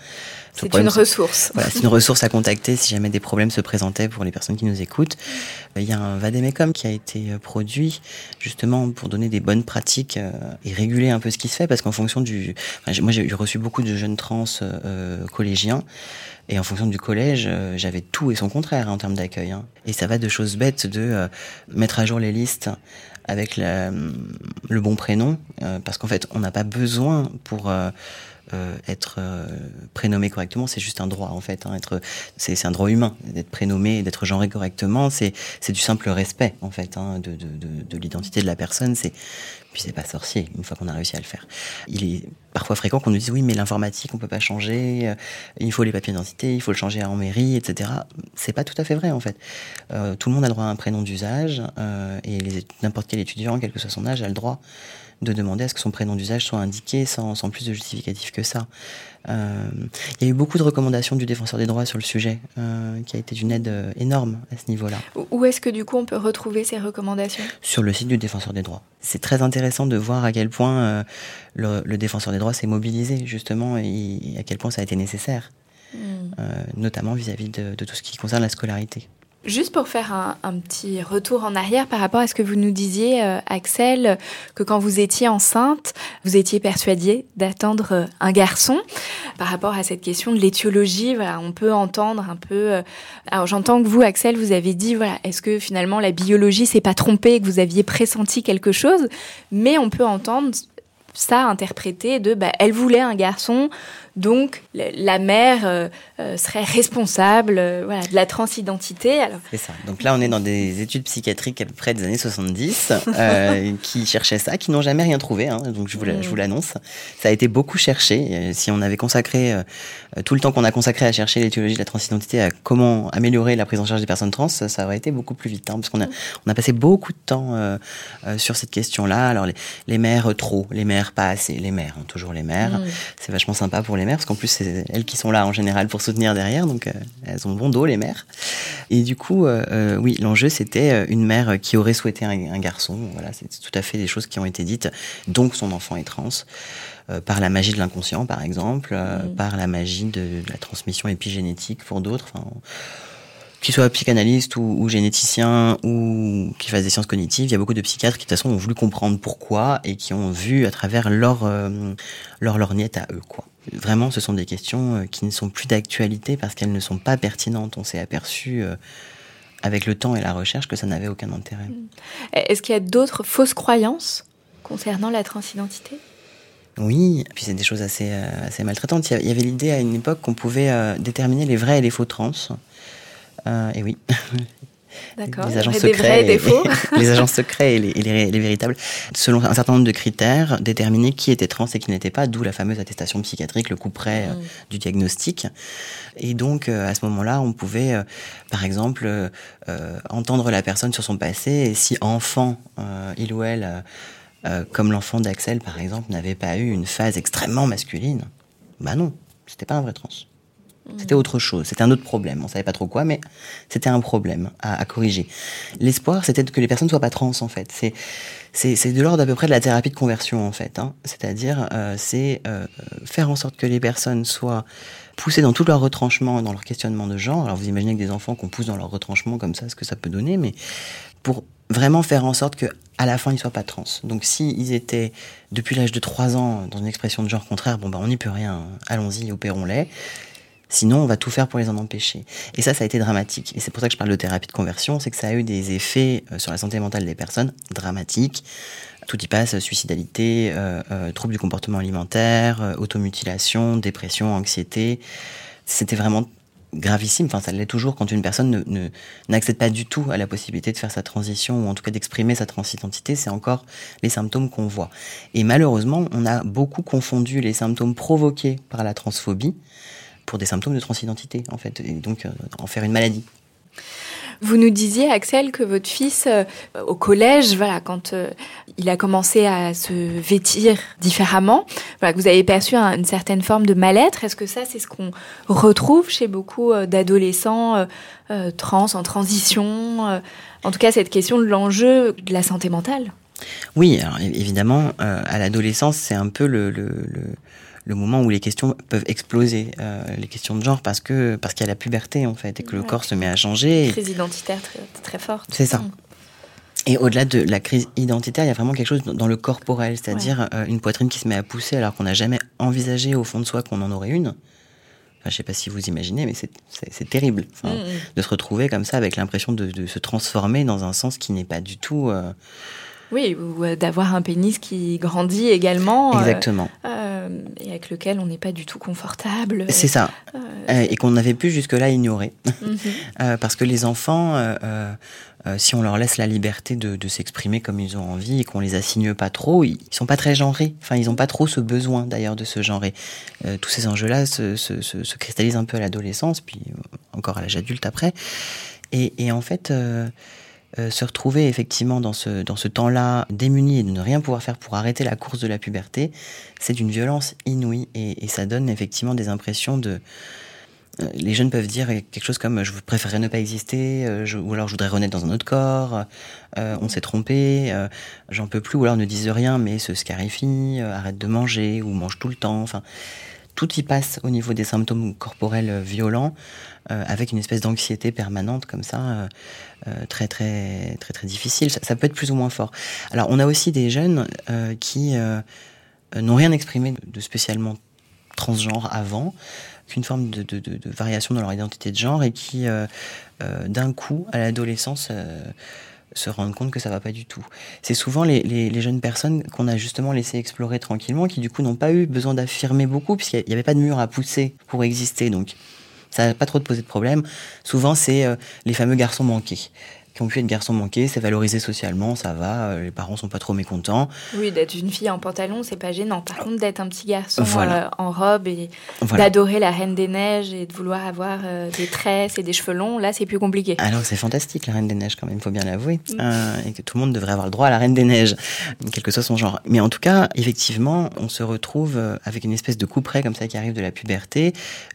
Ce C'est une ressource. Voilà, c'est une ressource à contacter si jamais des problèmes se présentaient pour les personnes qui nous écoutent. Euh, Il y a un Vademecum qui a été euh, produit justement pour donner des bonnes pratiques euh, et réguler un peu ce qui se fait parce qu'en fonction du... enfin, moi j'ai reçu beaucoup de jeunes trans euh, collégiens et en fonction du collège, euh, j'avais tout et son contraire hein, en termes d'accueil. hein. Et ça va de choses bêtes de euh, mettre à jour les listes avec le bon prénom, euh, parce qu'en fait, on n'a pas besoin pour euh, euh, être euh, prénommé correctement, c'est juste un droit en fait. Hein, c'est, un droit humain d'être prénommé, d'être genré correctement. C'est, du simple respect en fait hein, de, de, de, de l'identité de la personne. C'est puis c'est pas sorcier une fois qu'on a réussi à le faire. Il est parfois fréquent qu'on nous dise oui mais l'informatique on peut pas changer, euh, il faut les papiers d'identité, il faut le changer en mairie, etc. C'est pas tout à fait vrai en fait. Tout le monde a le droit à un prénom d'usage et n'importe quel étudiant, quel que soit son âge, a le droit de demander à ce que son prénom d'usage soit indiqué sans, sans plus de justificatif que ça. Euh, il y a eu beaucoup de recommandations du défenseur des droits sur le sujet, euh, qui a été d'une aide euh, énorme à ce niveau-là Où- est-ce que du coup on peut retrouver ces recommandations? Sur le site du défenseur des droits. C'est très intéressant de voir à quel point euh, le, le défenseur des droits s'est mobilisé justement et, et à quel point ça a été nécessaire, Hmm. notamment vis-à-vis de, de tout ce qui concerne la scolarité. Juste pour faire un, petit retour en arrière par rapport à ce que vous nous disiez, euh, Axel, que quand vous étiez enceinte, vous étiez persuadée d'attendre euh, un garçon. Par rapport à cette question de l'étiologie, voilà, on peut entendre un peu. euh, alors j'entends que vous, Axel, vous avez dit, voilà, est-ce que finalement la biologie s'est pas trompée, que vous aviez pressenti quelque chose, mais on peut entendre ça interprété de, bah, elle voulait un garçon, donc la mère euh, euh, serait responsable, euh, voilà, de la transidentité. Alors C'est ça. Donc là, on est dans des études psychiatriques à peu près des années 70 euh, qui cherchaient ça, qui n'ont jamais rien trouvé. hein. donc je vous, vous l'annonce. Ça a été beaucoup cherché. Si on avait consacré euh, tout le temps qu'on a consacré à chercher l'éthiologie de la transidentité, à comment améliorer la prise en charge des personnes trans, ça aurait été beaucoup plus vite. hein, parce qu'on a, on a passé beaucoup de temps euh, sur cette question-là. Alors les, les mères trop, les mères pas assez, les mères, hein, toujours les mères. C'est vachement sympa pour les mères parce qu'en plus c'est elles qui sont là en général pour soutenir derrière, donc euh, elles ont bon dos les mères. Et du coup, euh, euh, oui, l'enjeu c'était une mère qui aurait souhaité un, un garçon. Voilà, c'est tout à fait des choses qui ont été dites. Donc son enfant est trans. euh, par la magie de l'inconscient, par exemple, euh, par la magie de, de la transmission épigénétique pour d'autres. Enfin, qu'ils soient psychanalystes ou, ou généticiens ou qui fassent des sciences cognitives, il y a beaucoup de psychiatres qui de toute façon ont voulu comprendre pourquoi et qui ont vu à travers leur euh, leur lorgnette à eux quoi. Vraiment, ce sont des questions euh, qui ne sont plus d'actualité parce qu'elles ne sont pas pertinentes. On s'est aperçu euh, avec le temps et la recherche que ça n'avait aucun intérêt. Est-ce qu'il y a d'autres fausses croyances concernant la transidentité? Oui, puis c'est des choses assez, euh, assez maltraitantes. Il y a- il y avait l'idée à une époque qu'on pouvait euh, déterminer les vrais et les faux trans. Euh, et oui. D'accord. les agents secrets, des vrais et les agents secrets et les, et les- les véritables, selon un certain nombre de critères, déterminer qui était trans et qui n'était pas, d'où la fameuse attestation psychiatrique, le coup près euh, Mm. du diagnostic. Et donc, euh, à ce moment-là, on pouvait, euh, par exemple, entendre la personne sur son passé, et si enfant, il ou elle, comme l'enfant d'Axel, par exemple, n'avait pas eu une phase extrêmement masculine, bah non, c'était pas un vrai trans. C'était autre chose, c'était un autre problème. On savait pas trop quoi, mais c'était un problème à, à corriger. L'espoir, c'était que les personnes soient pas trans, en fait. C'est c'est de l'ordre à peu près de la thérapie de conversion, en fait. Hein. C'est-à-dire, euh, c'est euh, faire en sorte que les personnes soient poussées dans tout leur retranchement, dans leur questionnement de genre. Alors vous imaginez que des enfants qu'on pousse dans leur retranchement comme ça, ce que ça peut donner, mais pour vraiment faire en sorte que à la fin ils soient pas trans. Donc si ils étaient depuis l'âge de 3 ans dans une expression de genre contraire, bon bah on n'y peut rien, allons-y, opérons-les. Sinon, on va tout faire pour les en empêcher. Et ça, ça a été dramatique. Et c'est pour ça que je parle de thérapie de conversion, c'est que ça a eu des effets euh, sur la santé mentale des personnes dramatiques. Tout y passe, suicidalité, euh, euh, troubles du comportement alimentaire, automutilation, dépression, anxiété. C'était vraiment gravissime. Enfin, ça l'est toujours quand une personne ne, ne- n'accède pas du tout à la possibilité de faire sa transition ou en tout cas d'exprimer sa transidentité. C'est encore les symptômes qu'on voit. Et malheureusement, on a beaucoup confondu les symptômes provoqués par la transphobie pour des symptômes de transidentité, en fait, et donc en faire une maladie. Vous nous disiez, Axel, que votre fils, euh, au collège, voilà, quand euh, il a commencé à se vêtir différemment, voilà, que vous avez perçu une certaine forme de mal-être. Est-ce que ça, c'est ce qu'on retrouve chez beaucoup euh, d'adolescents trans, en transition En tout cas, cette question de l'enjeu de la santé mentale? Oui, alors évidemment, à l'adolescence, c'est un peu le le moment où les questions peuvent exploser, euh, les questions de genre, parce que parce qu'il y a la puberté en fait et que le corps se met à changer. Crise identitaire très, très forte. C'est ça. Mm. Et au-delà de la crise identitaire, il y a vraiment quelque chose dans le corporel, c'est-à-dire euh, une poitrine qui se met à pousser alors qu'on n'a jamais envisagé au fond de soi qu'on en aurait une. Enfin, je sais pas si vous imaginez, mais c'est terrible mm. de se retrouver comme ça avec l'impression de, se transformer dans un sens qui n'est pas du tout. Euh, oui, ou d'avoir un pénis qui grandit également. Exactement et avec lequel on n'est pas du tout confortable. C'est ça. Euh, euh, et qu'on avait pu jusque-là ignorer. Mhm. Euh, parce que les enfants, si on leur laisse la liberté de, s'exprimer comme ils ont envie et qu'on les assigne pas trop, ils sont pas très genrés. Enfin, ils n'ont pas trop ce besoin d'ailleurs de se genrer. tous ces enjeux-là se, se, cristallisent un peu à l'adolescence, puis encore à l'âge adulte après. Et, et en fait euh, se retrouver effectivement dans ce, dans ce temps-là démuni et de ne rien pouvoir faire pour arrêter la course de la puberté, c'est d'une violence inouïe et, ça donne effectivement des impressions de... Euh, les jeunes peuvent dire quelque chose comme je préférerais ne pas exister, euh, ou alors je voudrais renaître dans un autre corps, on s'est trompé, j'en peux plus, ou alors ne disent rien mais se scarifient, arrête de manger ou mange tout le temps. Enfin, tout y passe au niveau des symptômes corporels violents, euh, avec une espèce d'anxiété permanente comme ça, euh, euh, très très très très difficile. Ça, peut être plus ou moins fort. Alors on a aussi des jeunes qui n'ont rien exprimé de spécialement transgenre avant, qu'une forme de, variation dans leur identité de genre et qui d'un coup à l'adolescence se rendent compte que ça va pas du tout. C'est souvent les, les, jeunes personnes qu'on a justement laissé explorer tranquillement, qui du coup n'ont pas eu besoin d'affirmer beaucoup, puisqu'il n'y avait pas de mur à pousser pour exister. Donc ça n'a pas trop de poser de problème. Souvent, c'est euh, les fameux garçons manqués qui ont pu être garçons manqués, c'est valorisé socialement, ça va, euh, les parents sont pas trop mécontents. Oui, d'être une fille en pantalon, c'est pas gênant. Par contre, d'être un petit garçon euh, en robe et d'adorer la Reine des Neiges et de vouloir avoir euh, des tresses et des cheveux longs, là, c'est plus compliqué. Alors, c'est fantastique, la Reine des Neiges, quand même, il faut bien l'avouer. Mm. et que tout le monde devrait avoir le droit à la Reine des Neiges, quel que soit son genre. Mais en tout cas, effectivement, on se retrouve avec une espèce de coup près comme ça qui arrive de la puberté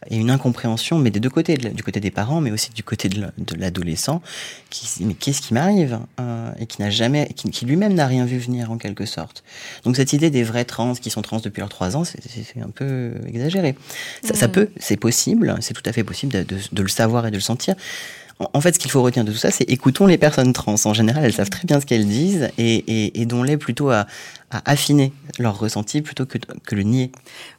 et une incompréhension, mais des deux côtés, du côté des parents, mais aussi du côté de l'adolescent, qui mais qu'est-ce qui m'arrive euh, Et qui n'a jamais, qui, lui-même n'a rien vu venir en quelque sorte. Donc cette idée des vrais trans qui sont trans depuis leurs trois ans, c'est un peu exagéré. Ça, peut, c'est possible, c'est tout à fait possible de, le savoir et de le sentir. En, fait, ce qu'il faut retenir de tout ça, c'est écoutons les personnes trans. En général, elles savent très bien ce qu'elles disent et, et, dont-les plutôt à, affiner leur ressenti plutôt que, que le nier.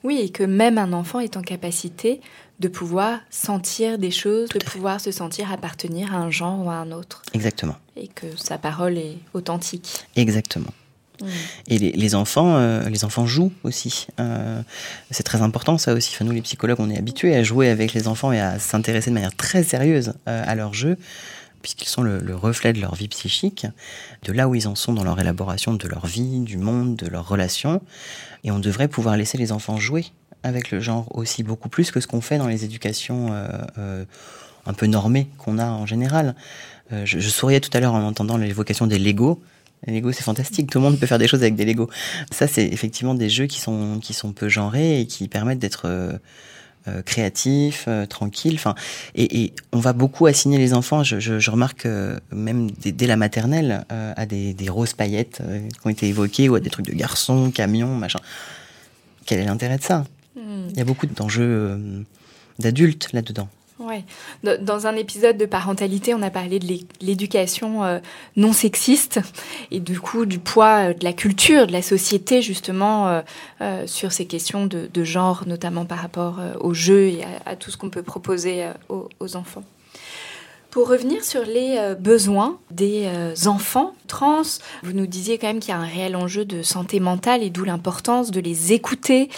Oui, et que même un enfant est en capacité de pouvoir sentir des choses, de pouvoir se sentir appartenir à un genre ou à un autre. Exactement. Et que sa parole est authentique. Exactement. Mm. Et les, enfants, euh, les enfants jouent aussi. Euh, c'est très important ça aussi. Nous, les psychologues, on est habitués à jouer avec les enfants et à s'intéresser de manière très sérieuse euh, à leur jeu, puisqu'ils sont le, le, reflet de leur vie psychique, de là où ils en sont dans leur élaboration de leur vie, du monde, de leurs relations. Et on devrait pouvoir laisser les enfants jouer avec le genre aussi beaucoup plus que ce qu'on fait dans les éducations un peu normées qu'on a en général. Euh, je, souriais tout à l'heure en entendant l'évocation des Lego. Les Lego, c'est fantastique. Tout le monde peut faire des choses avec des Lego. Ça, c'est effectivement des jeux qui sont qui sont peu genrés et qui permettent d'être créatifs, tranquilles. Enfin, et, on va beaucoup assigner les enfants. Je, remarque même dès, la maternelle à des, des roses paillettes qui ont été évoquées ou à des trucs de garçons, camions, machin. Quel est l'intérêt de ça? Il y a beaucoup d'enjeux euh, d'adultes là-dedans. Dans un épisode de parentalité, on a parlé de l'éducation euh, non sexiste et du coup du poids euh, de la culture, de la société justement sur ces questions de, genre, notamment par rapport au jeu et à, tout ce qu'on peut proposer aux, enfants. Pour revenir sur les besoins des enfants trans, vous nous disiez quand même qu'il y a un réel enjeu de santé mentale et d'où l'importance de les écouter,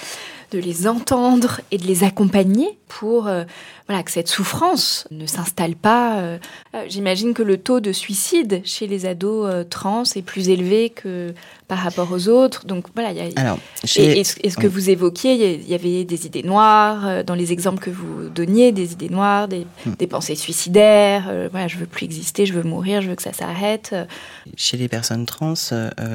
de les entendre et de les accompagner pour euh, voilà, que cette souffrance ne s'installe pas. Euh, euh, j'imagine que le taux de suicide chez les ados trans est plus élevé que par rapport aux autres. Donc voilà, y a... Alors, est-ce que vous évoquiez, il y avait des idées noires dans les exemples que vous donniez, des idées noires, des, hmm. pensées suicidaires. voilà, je veux plus exister, je veux mourir, je veux que ça s'arrête. Chez les personnes trans,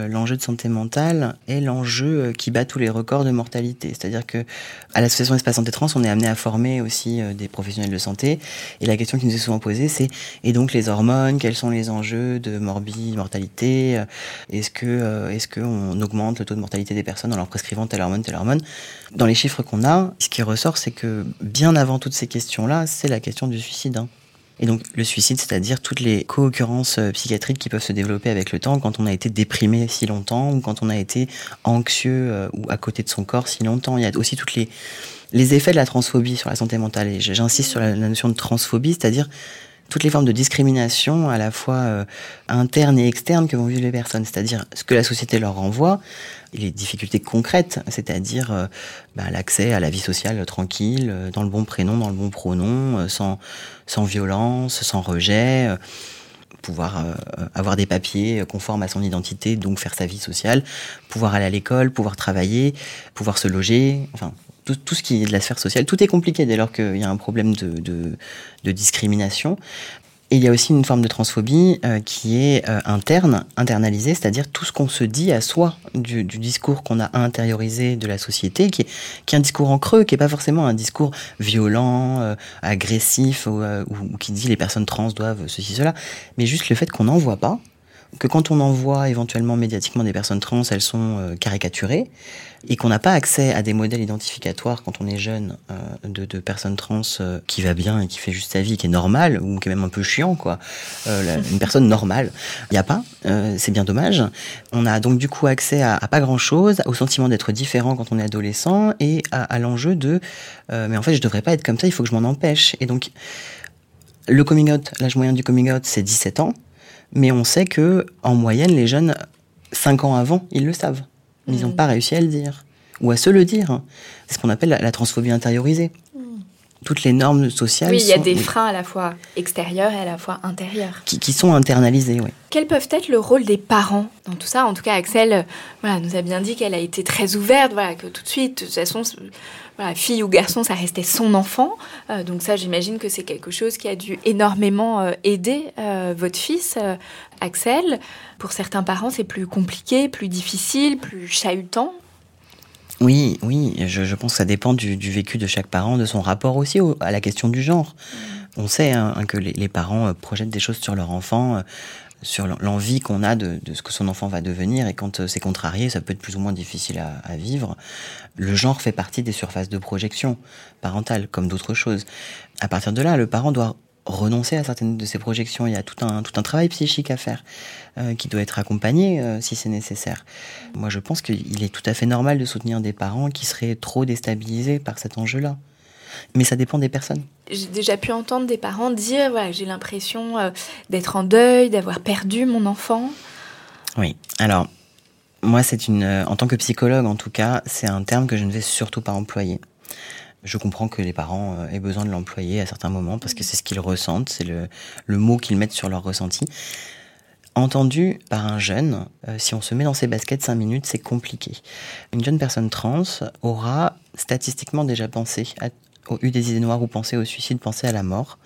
l'enjeu de santé mentale est l'enjeu qui bat tous les records de mortalité. C'est-à-dire que à l'association Espace Santé Trans, on est amené à former aussi des professionnels de santé. Et la question qui nous est souvent posée, c'est et donc les hormones, quels sont les enjeux de morbidité, mortalité Est-ce que euh, est-ce qu'on augmente le taux de mortalité des personnes en leur prescrivant telle hormone, telle hormone? Dans les chiffres qu'on a, ce qui ressort, c'est que bien avant toutes ces questions-là, c'est la question du suicide. Hein. Et donc le suicide, c'est-à-dire toutes les co-occurrences euh, psychiatriques qui peuvent se développer avec le temps quand on a été déprimé si longtemps ou quand on a été anxieux euh, ou à côté de son corps si longtemps. Il y a aussi toutes les les effets de la transphobie sur la santé mentale. Et j'insiste sur la, notion de transphobie, c'est-à-dire toutes les formes de discrimination, à la fois euh, interne et externe, que vont vivre les personnes. C'est-à-dire ce que la société leur renvoie, les difficultés concrètes, c'est-à-dire euh, bah, l'accès à la vie sociale tranquille, euh, dans le bon prénom, dans le bon pronom, sans, sans violence, sans rejet pouvoir avoir des papiers conformes à son identité, donc faire sa vie sociale, pouvoir aller à l'école, pouvoir travailler, pouvoir se loger, enfin tout, ce qui est de la sphère sociale, tout est compliqué dès lors qu'il y a un problème de, discrimination. Et il y a aussi une forme de transphobie euh, qui est euh, interne, internalisée, c'est-à-dire tout ce qu'on se dit à soi du, discours qu'on a intériorisé de la société, qui est, un discours en creux, qui n'est pas forcément un discours violent, euh, agressif, ou, ou, qui dit les personnes trans doivent ceci, cela, mais juste le fait qu'on n'en voit pas, que quand on envoie éventuellement médiatiquement des personnes trans, elles sont euh, caricaturées, et qu'on n'a pas accès à des modèles identificatoires quand on est jeune euh, de, de, personnes trans euh, qui va bien et qui fait juste sa vie, qui est normale, ou qui est même un peu chiant, quoi. une personne normale. Il n'y a pas, c'est bien dommage. On a donc du coup accès à, pas grand-chose, au sentiment d'être différent quand on est adolescent, et à, à l'enjeu de mais en fait je devrais pas être comme ça, il faut que je m'en empêche. Et donc le coming out, l'âge moyen du coming out, c'est 17 ans mais on sait que en moyenne, les jeunes, cinq ans avant, ils le savent. Mais ils n'ont mm. pas réussi à le dire. Ou à se le dire. C'est ce qu'on appelle la, transphobie intériorisée. Mm. Toutes les normes sociales. Oui, il y a des freins à la fois extérieurs et à la fois intérieurs. Qui, sont internalisés, oui. Quels peuvent être le rôle des parents dans tout ça? En tout cas, Axel euh, voilà, nous a bien dit qu'elle a été très ouverte, voilà, que tout de suite, de toute façon, fille ou garçon, ça restait son enfant. Euh, donc ça, j'imagine que c'est quelque chose qui a dû énormément euh, aider euh, votre fils, Axel. Pour certains parents, c'est plus compliqué, plus difficile, plus chahutant. Oui, oui, je, pense que ça dépend du, vécu de chaque parent, de son rapport aussi à la question du genre. On sait hein, que les, parents projettent des choses sur leur enfant sur l'envie qu'on a de, ce que son enfant va devenir. Et quand euh, c'est contrarié, ça peut être plus ou moins difficile à, vivre. Le genre fait partie des surfaces de projection parentale, comme d'autres choses. À partir de là, le parent doit renoncer à certaines de ces projections. Il y a tout un, tout un travail psychique à faire euh, qui doit être accompagné euh, si c'est nécessaire. Moi, je pense qu'il est tout à fait normal de soutenir des parents qui seraient trop déstabilisés par cet enjeu-là mais ça dépend des personnes. J'ai déjà pu entendre des parents dire voilà, j'ai l'impression euh, d'être en deuil, d'avoir perdu mon enfant. Oui, alors moi, c'est une, euh, en tant que psychologue en tout cas, c'est un terme que je ne vais surtout pas employer. Je comprends que les parents euh, aient besoin de l'employer à certains moments parce que c'est ce qu'ils ressentent, c'est le, le mot qu'ils mettent sur leur ressenti. Entendu par un jeune, si on se met dans ses baskets 5 minutes, c'est compliqué. Une jeune personne trans aura statistiquement déjà pensé à eu des idées noires ou penser au suicide, penser à la mort,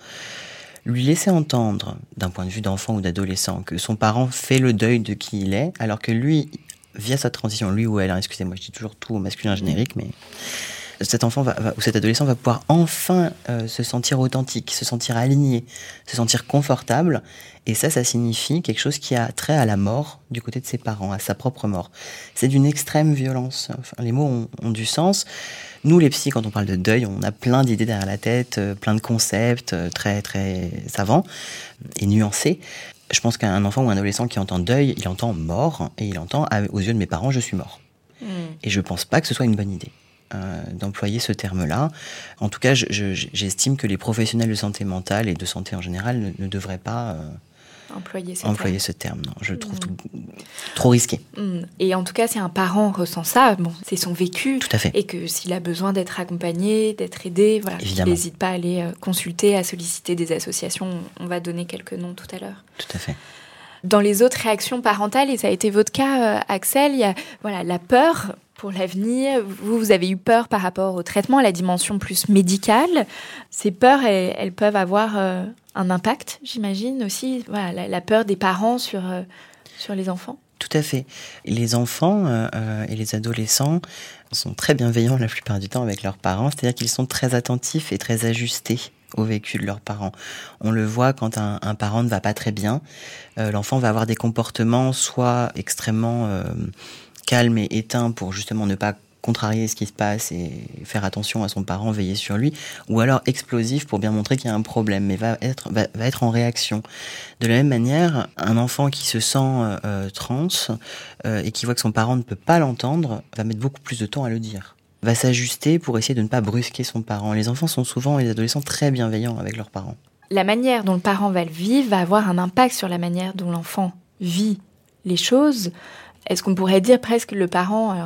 lui laisser entendre, d'un point de vue d'enfant ou d'adolescent, que son parent fait le deuil de qui il est, alors que lui, via sa transition, lui ou elle, hein, excusez-moi, je dis toujours tout au masculin générique, mais cet enfant va, ou cet adolescent va pouvoir enfin euh, se sentir authentique, se sentir aligné, se sentir confortable. Et ça, ça signifie quelque chose qui a trait à la mort du côté de ses parents, à sa propre mort. C'est d'une extrême violence. Enfin, les mots ont, ont du sens. Nous, les psys, quand on parle de deuil, on a plein d'idées derrière la tête, euh, plein de concepts euh, très, très savants et nuancés. Je pense qu'un enfant ou un adolescent qui entend deuil, il entend mort et il entend aux yeux de mes parents, je suis mort. Hmm. Et je pense pas que ce soit une bonne idée. Euh, d'employer ce terme-là. En tout cas, j'estime que les professionnels de santé mentale et de santé en général ne, devraient pas employer ce employer ce terme. Non, je le trouve trop risqué. Mm. Et en tout cas, si un parent ressent ça, bon, c'est son vécu. Tout à fait. Et que s'il a besoin d'être accompagné, d'être aidé, voilà, n'hésite pas à aller euh, consulter, à solliciter des associations. On va donner quelques noms tout à l'heure. Tout à fait. Dans les autres réactions parentales, et ça a été votre cas, euh, Axel, il y a voilà, la peur pour l'avenir. Vous, vous avez eu peur par rapport au traitement, à la dimension plus médicale. Ces peurs, elles, elles peuvent avoir euh, un impact, j'imagine aussi. La, peur des parents sur, euh, sur les enfants. Tout à fait. Les enfants euh, et les adolescents sont très bienveillants la plupart du temps avec leurs parents, c'est-à-dire qu'ils sont très attentifs et très ajustés au vécu de leurs parents. On le voit quand un, parent ne va pas très bien, l'enfant va avoir des comportements soit extrêmement calmes et éteints pour justement ne pas contrarier ce qui se passe et faire attention à son parent, veiller sur lui, ou alors explosif pour bien montrer qu'il y a un problème, mais va être, va, être en réaction. De la même manière, un enfant qui se sent euh, trans euh, et qui voit que son parent ne peut pas l'entendre, va mettre beaucoup plus de temps à le dire va s'ajuster pour essayer de ne pas brusquer son parent. Les enfants sont souvent, les adolescents, très bienveillants avec leurs parents. La manière dont le parent va le vivre va avoir un impact sur la manière dont l'enfant vit les choses. Est-ce qu'on pourrait dire presque que le parent,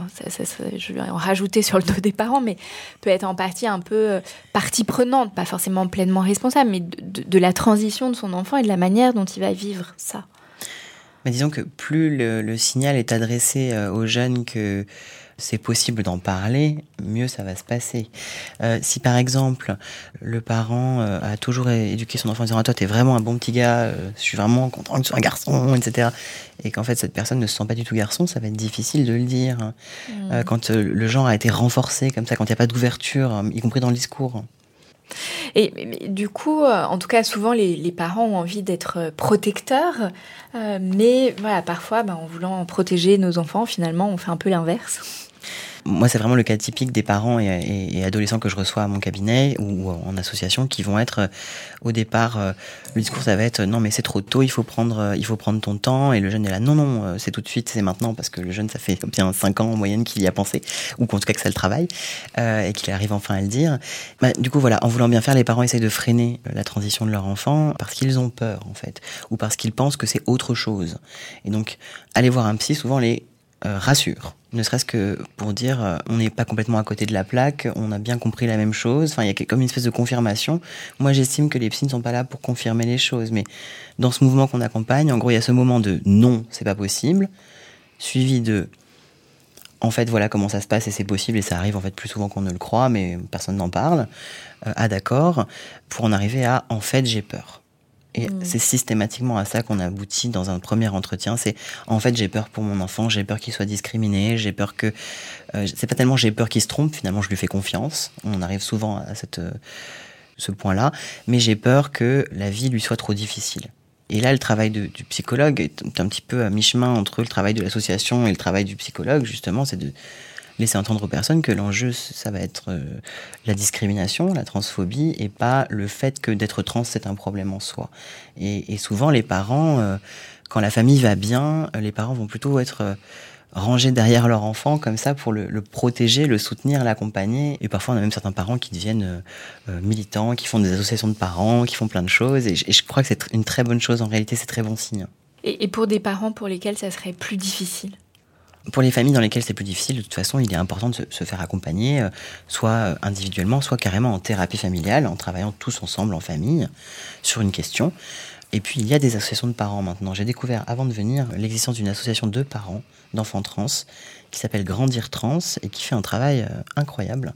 je vais en rajouter sur le dos des parents, mais peut être en partie un peu euh, partie prenante, pas forcément pleinement responsable, mais de, la transition de son enfant et de la manière dont il va vivre ça? Mais disons que plus le, le signal est adressé euh, aux jeunes que c'est possible d'en parler, mieux ça va se passer. Euh, si par exemple le parent euh, a toujours éduqué son enfant en disant ah, toi t'es vraiment un bon petit gars, euh, je suis vraiment content que tu sois un garçon, etc. Et qu'en fait cette personne ne se sent pas du tout garçon, ça va être difficile de le dire. Mmh. quand le genre a été renforcé comme ça, quand il n'y a pas d'ouverture, y compris dans le discours. Et mais, du coup, en tout cas, souvent les, les parents ont envie d'être protecteurs, euh, mais voilà, parfois, bah, en voulant protéger nos enfants, finalement, on fait un peu l'inverse. Moi, c'est vraiment le cas typique des parents et, adolescents que je reçois à mon cabinet ou, en association qui vont être euh, au départ, euh, le discours ça va être non mais c'est trop tôt, il faut prendre, euh, il faut prendre ton temps et le jeune est là non non c'est tout de suite, c'est maintenant parce que le jeune ça fait bien 5 ans en moyenne qu'il y a pensé ou qu'en tout cas que ça le travaille et qu'il arrive enfin à le dire. Bah, du coup voilà, en voulant bien faire, les parents essayent de freiner la transition de leur enfant parce qu'ils ont peur en fait ou parce qu'ils pensent que c'est autre chose. Et donc aller voir un psy souvent les rassure. Ne serait-ce que pour dire euh, on n'est pas complètement à côté de la plaque, on a bien compris la même chose. Enfin, il y a comme une espèce de confirmation. Moi, j'estime que les psys ne sont pas là pour confirmer les choses, mais dans ce mouvement qu'on accompagne, en gros, il y a ce moment de non, c'est pas possible, suivi de en fait, voilà comment ça se passe et c'est possible et ça arrive en fait plus souvent qu'on ne le croit, mais personne n'en parle. Euh, ah d'accord, pour en arriver à en fait j'ai peur. Et mmh. c'est systématiquement à ça qu'on aboutit dans un premier entretien. C'est en fait j'ai peur pour mon enfant, j'ai peur qu'il soit discriminé, j'ai peur que euh, c'est pas tellement j'ai peur qu'il se trompe. Finalement, je lui fais confiance. On arrive souvent à cette euh, ce point-là, mais j'ai peur que la vie lui soit trop difficile. Et là, le travail de, du psychologue est un petit peu à mi-chemin entre le travail de l'association et le travail du psychologue. Justement, c'est de laisser entendre aux personnes que l'enjeu, ça va être euh, la discrimination, la transphobie, et pas le fait que d'être trans, c'est un problème en soi. Et, souvent, les parents, euh, quand la famille va bien, les parents vont plutôt être euh, rangés derrière leur enfant, comme ça, pour le, protéger, le soutenir, l'accompagner. Et parfois, on a même certains parents qui deviennent euh, militants, qui font des associations de parents, qui font plein de choses. Et je, crois que c'est une très bonne chose. En réalité, c'est très bon signe. Et pour des parents pour lesquels ça serait plus difficile? Pour les familles dans lesquelles c'est plus difficile, de toute façon, il est important de se, faire accompagner, euh, soit individuellement, soit carrément en thérapie familiale, en travaillant tous ensemble en famille sur une question. Et puis, il y a des associations de parents maintenant. J'ai découvert, avant de venir, l'existence d'une association de parents d'enfants trans qui s'appelle Grandir Trans et qui fait un travail euh, incroyable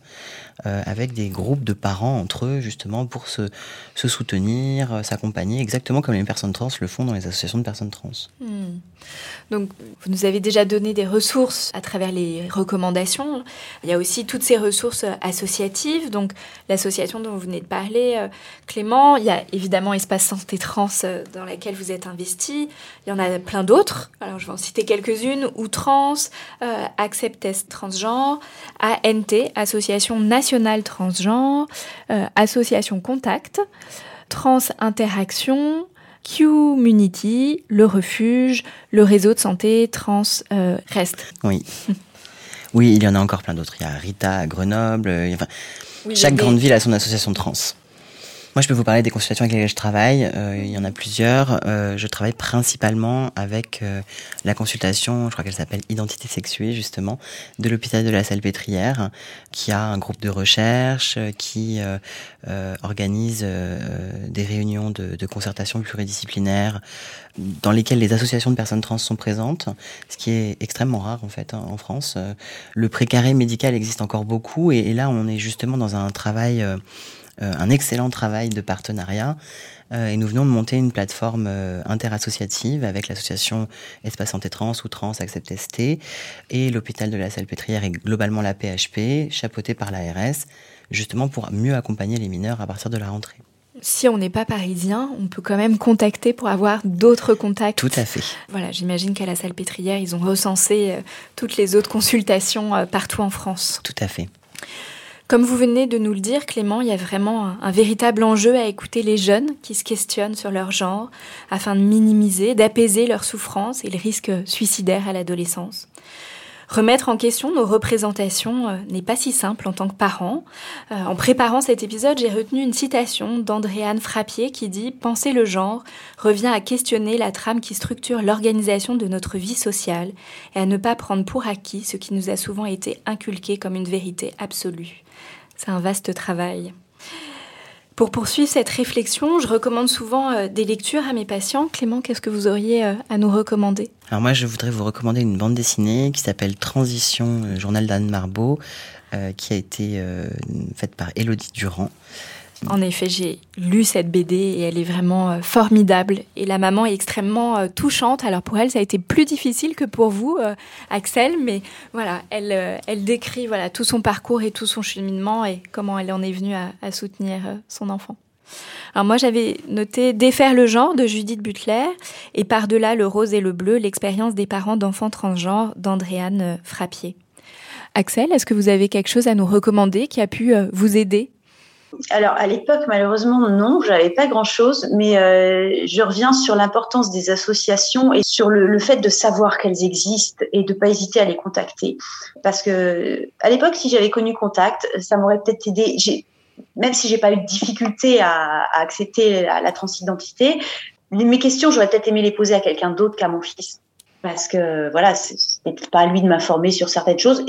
euh, avec des groupes de parents entre eux, justement, pour se, soutenir, euh, s'accompagner, exactement comme les personnes trans le font dans les associations de personnes trans. Hmm. Donc, vous nous avez déjà donné des ressources à travers les recommandations. Il y a aussi toutes ces ressources associatives. Donc, l'association dont vous venez de parler, Clément, il y a évidemment Espace Santé Trans dans laquelle vous êtes investi. Il y en a plein d'autres. Alors, je vais en citer quelques-unes. Ou Trans, Acceptest Transgenre, ANT, Association Nationale Transgenre, euh, Association Contact, Trans Interaction, Community, le refuge, le réseau de santé trans euh, reste. Oui. oui, il y en a encore plein d'autres. Il y a Rita à Grenoble. Enfin, oui, chaque grande ville a son association trans. Moi, je peux vous parler des consultations avec lesquelles je travaille. Euh, il y en a plusieurs. Euh, je travaille principalement avec euh, la consultation, je crois qu'elle s'appelle Identité sexuée, justement, de l'hôpital de la Salpêtrière, qui a un groupe de recherche, qui organise des réunions de, de concertation pluridisciplinaires dans lesquelles les associations de personnes trans sont présentes, ce qui est extrêmement rare en fait hein, en France. Le précaré médical existe encore beaucoup et, et là, on est justement dans un travail euh, un excellent travail de partenariat. Euh, et nous venons de monter une plateforme euh, interassociative avec l'association Espace Santé Trans ou Trans Accept ST et l'hôpital de la Salpêtrière et globalement la PHP, chapeauté par l'ARS, justement pour mieux accompagner les mineurs à partir de la rentrée. Si on n'est pas parisien, on peut quand même contacter pour avoir d'autres contacts. Tout à fait. Voilà, j'imagine qu'à la Salpêtrière, ils ont recensé toutes les autres consultations partout en France. Tout à fait. Comme vous venez de nous le dire, Clément, il y a vraiment un, véritable enjeu à écouter les jeunes qui se questionnent sur leur genre afin de minimiser, d'apaiser leur souffrance et le risque suicidaire à l'adolescence. Remettre en question nos représentations euh, n'est pas si simple en tant que parent. Euh, en préparant cet épisode, j'ai retenu une citation d'Andréane Frappier qui dit Penser le genre revient à questionner la trame qui structure l'organisation de notre vie sociale et à ne pas prendre pour acquis ce qui nous a souvent été inculqué comme une vérité absolue. C'est un vaste travail. Pour poursuivre cette réflexion, je recommande souvent euh, des lectures à mes patients. Clément, qu'est-ce que vous auriez euh, à nous recommander? Alors moi, je voudrais vous recommander une bande dessinée qui s'appelle Transition, euh, journal d'Anne Marbeau, qui a été faite par Élodie Durand. En effet, j'ai lu cette BD et elle est vraiment euh, formidable. Et la maman est extrêmement euh, touchante. Alors pour elle, ça a été plus difficile que pour vous, euh, Axel, mais voilà, elle, elle décrit voilà tout son parcours et tout son cheminement et comment elle en est venue à, soutenir son enfant. Alors moi j'avais noté Défaire le genre de Judith Butler et par-delà le rose et le bleu, l'expérience des parents d'enfants transgenres d'Andréane Frappier. Axel, est-ce que vous avez quelque chose à nous recommander qui a pu vous aider? Alors à l'époque, malheureusement, non, j'avais pas grand-chose, mais euh, je reviens sur l'importance des associations et sur le, fait de savoir qu'elles existent et de pas hésiter à les contacter. Parce que à l'époque, si j'avais connu Contact, ça m'aurait peut-être aidé. J'ai, même si j'ai pas eu de difficulté à, accepter la, transidentité, mes questions, j'aurais peut-être aimé les poser à quelqu'un d'autre qu'à mon fils. Parce que voilà, c'était pas à lui de m'informer sur certaines choses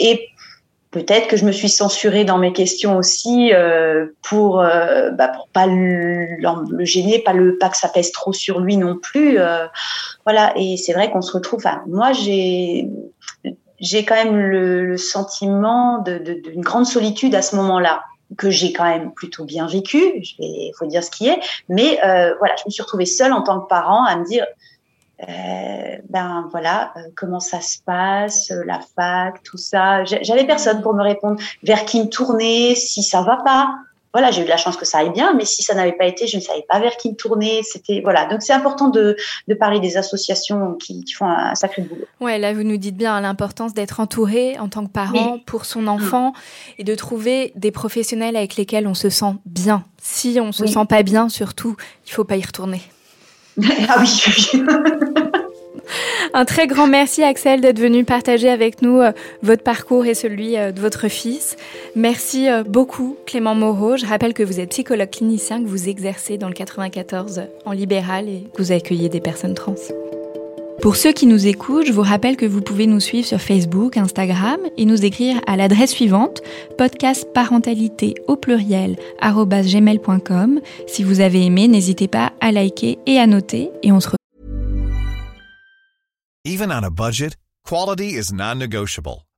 peut-être que je me suis censurée dans mes questions aussi euh, pour euh, bah, pour pas le, gêner, pas le pas que ça pèse trop sur lui non plus. Euh, voilà, et c'est vrai qu'on se retrouve. Moi, j'ai j'ai quand même le, le sentiment d'une de, de, grande solitude à ce moment-là que j'ai quand même plutôt bien vécu. Il faut dire ce qui est, mais euh, voilà, je me suis retrouvée seule en tant que parent à me dire euh, ben voilà, euh, comment ça se passe, euh, la fac, tout ça. J'avais personne pour me répondre vers qui me tourner, si ça va pas. Voilà, j'ai eu de la chance que ça aille bien, mais si ça n'avait pas été, je ne savais pas vers qui me tourner. C'était voilà, donc c'est important de, de, parler des associations qui, qui font un, sacré boulot. Ouais, là vous nous dites bien l'importance d'être entouré en tant que parent pour son enfant et de trouver des professionnels avec lesquels on se sent bien. Si on se sent pas bien, surtout, il faut pas y retourner. ah oui. Un très grand merci Axel d'être venu partager avec nous euh, votre parcours et celui euh, de votre fils. Merci euh, beaucoup Clément Moreau. Je rappelle que vous êtes psychologue clinicien, que vous exercez dans le 94 en libéral et que vous accueillez des personnes trans. Pour ceux qui nous écoutent, je vous rappelle que vous pouvez nous suivre sur Facebook, Instagram et nous écrire à l'adresse suivante podcastparentalité au pluriel gmail.com. Si vous avez aimé, n'hésitez pas à liker et à noter et on se. Even quality is non-negotiable.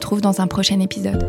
Trouve dans un prochain épisode.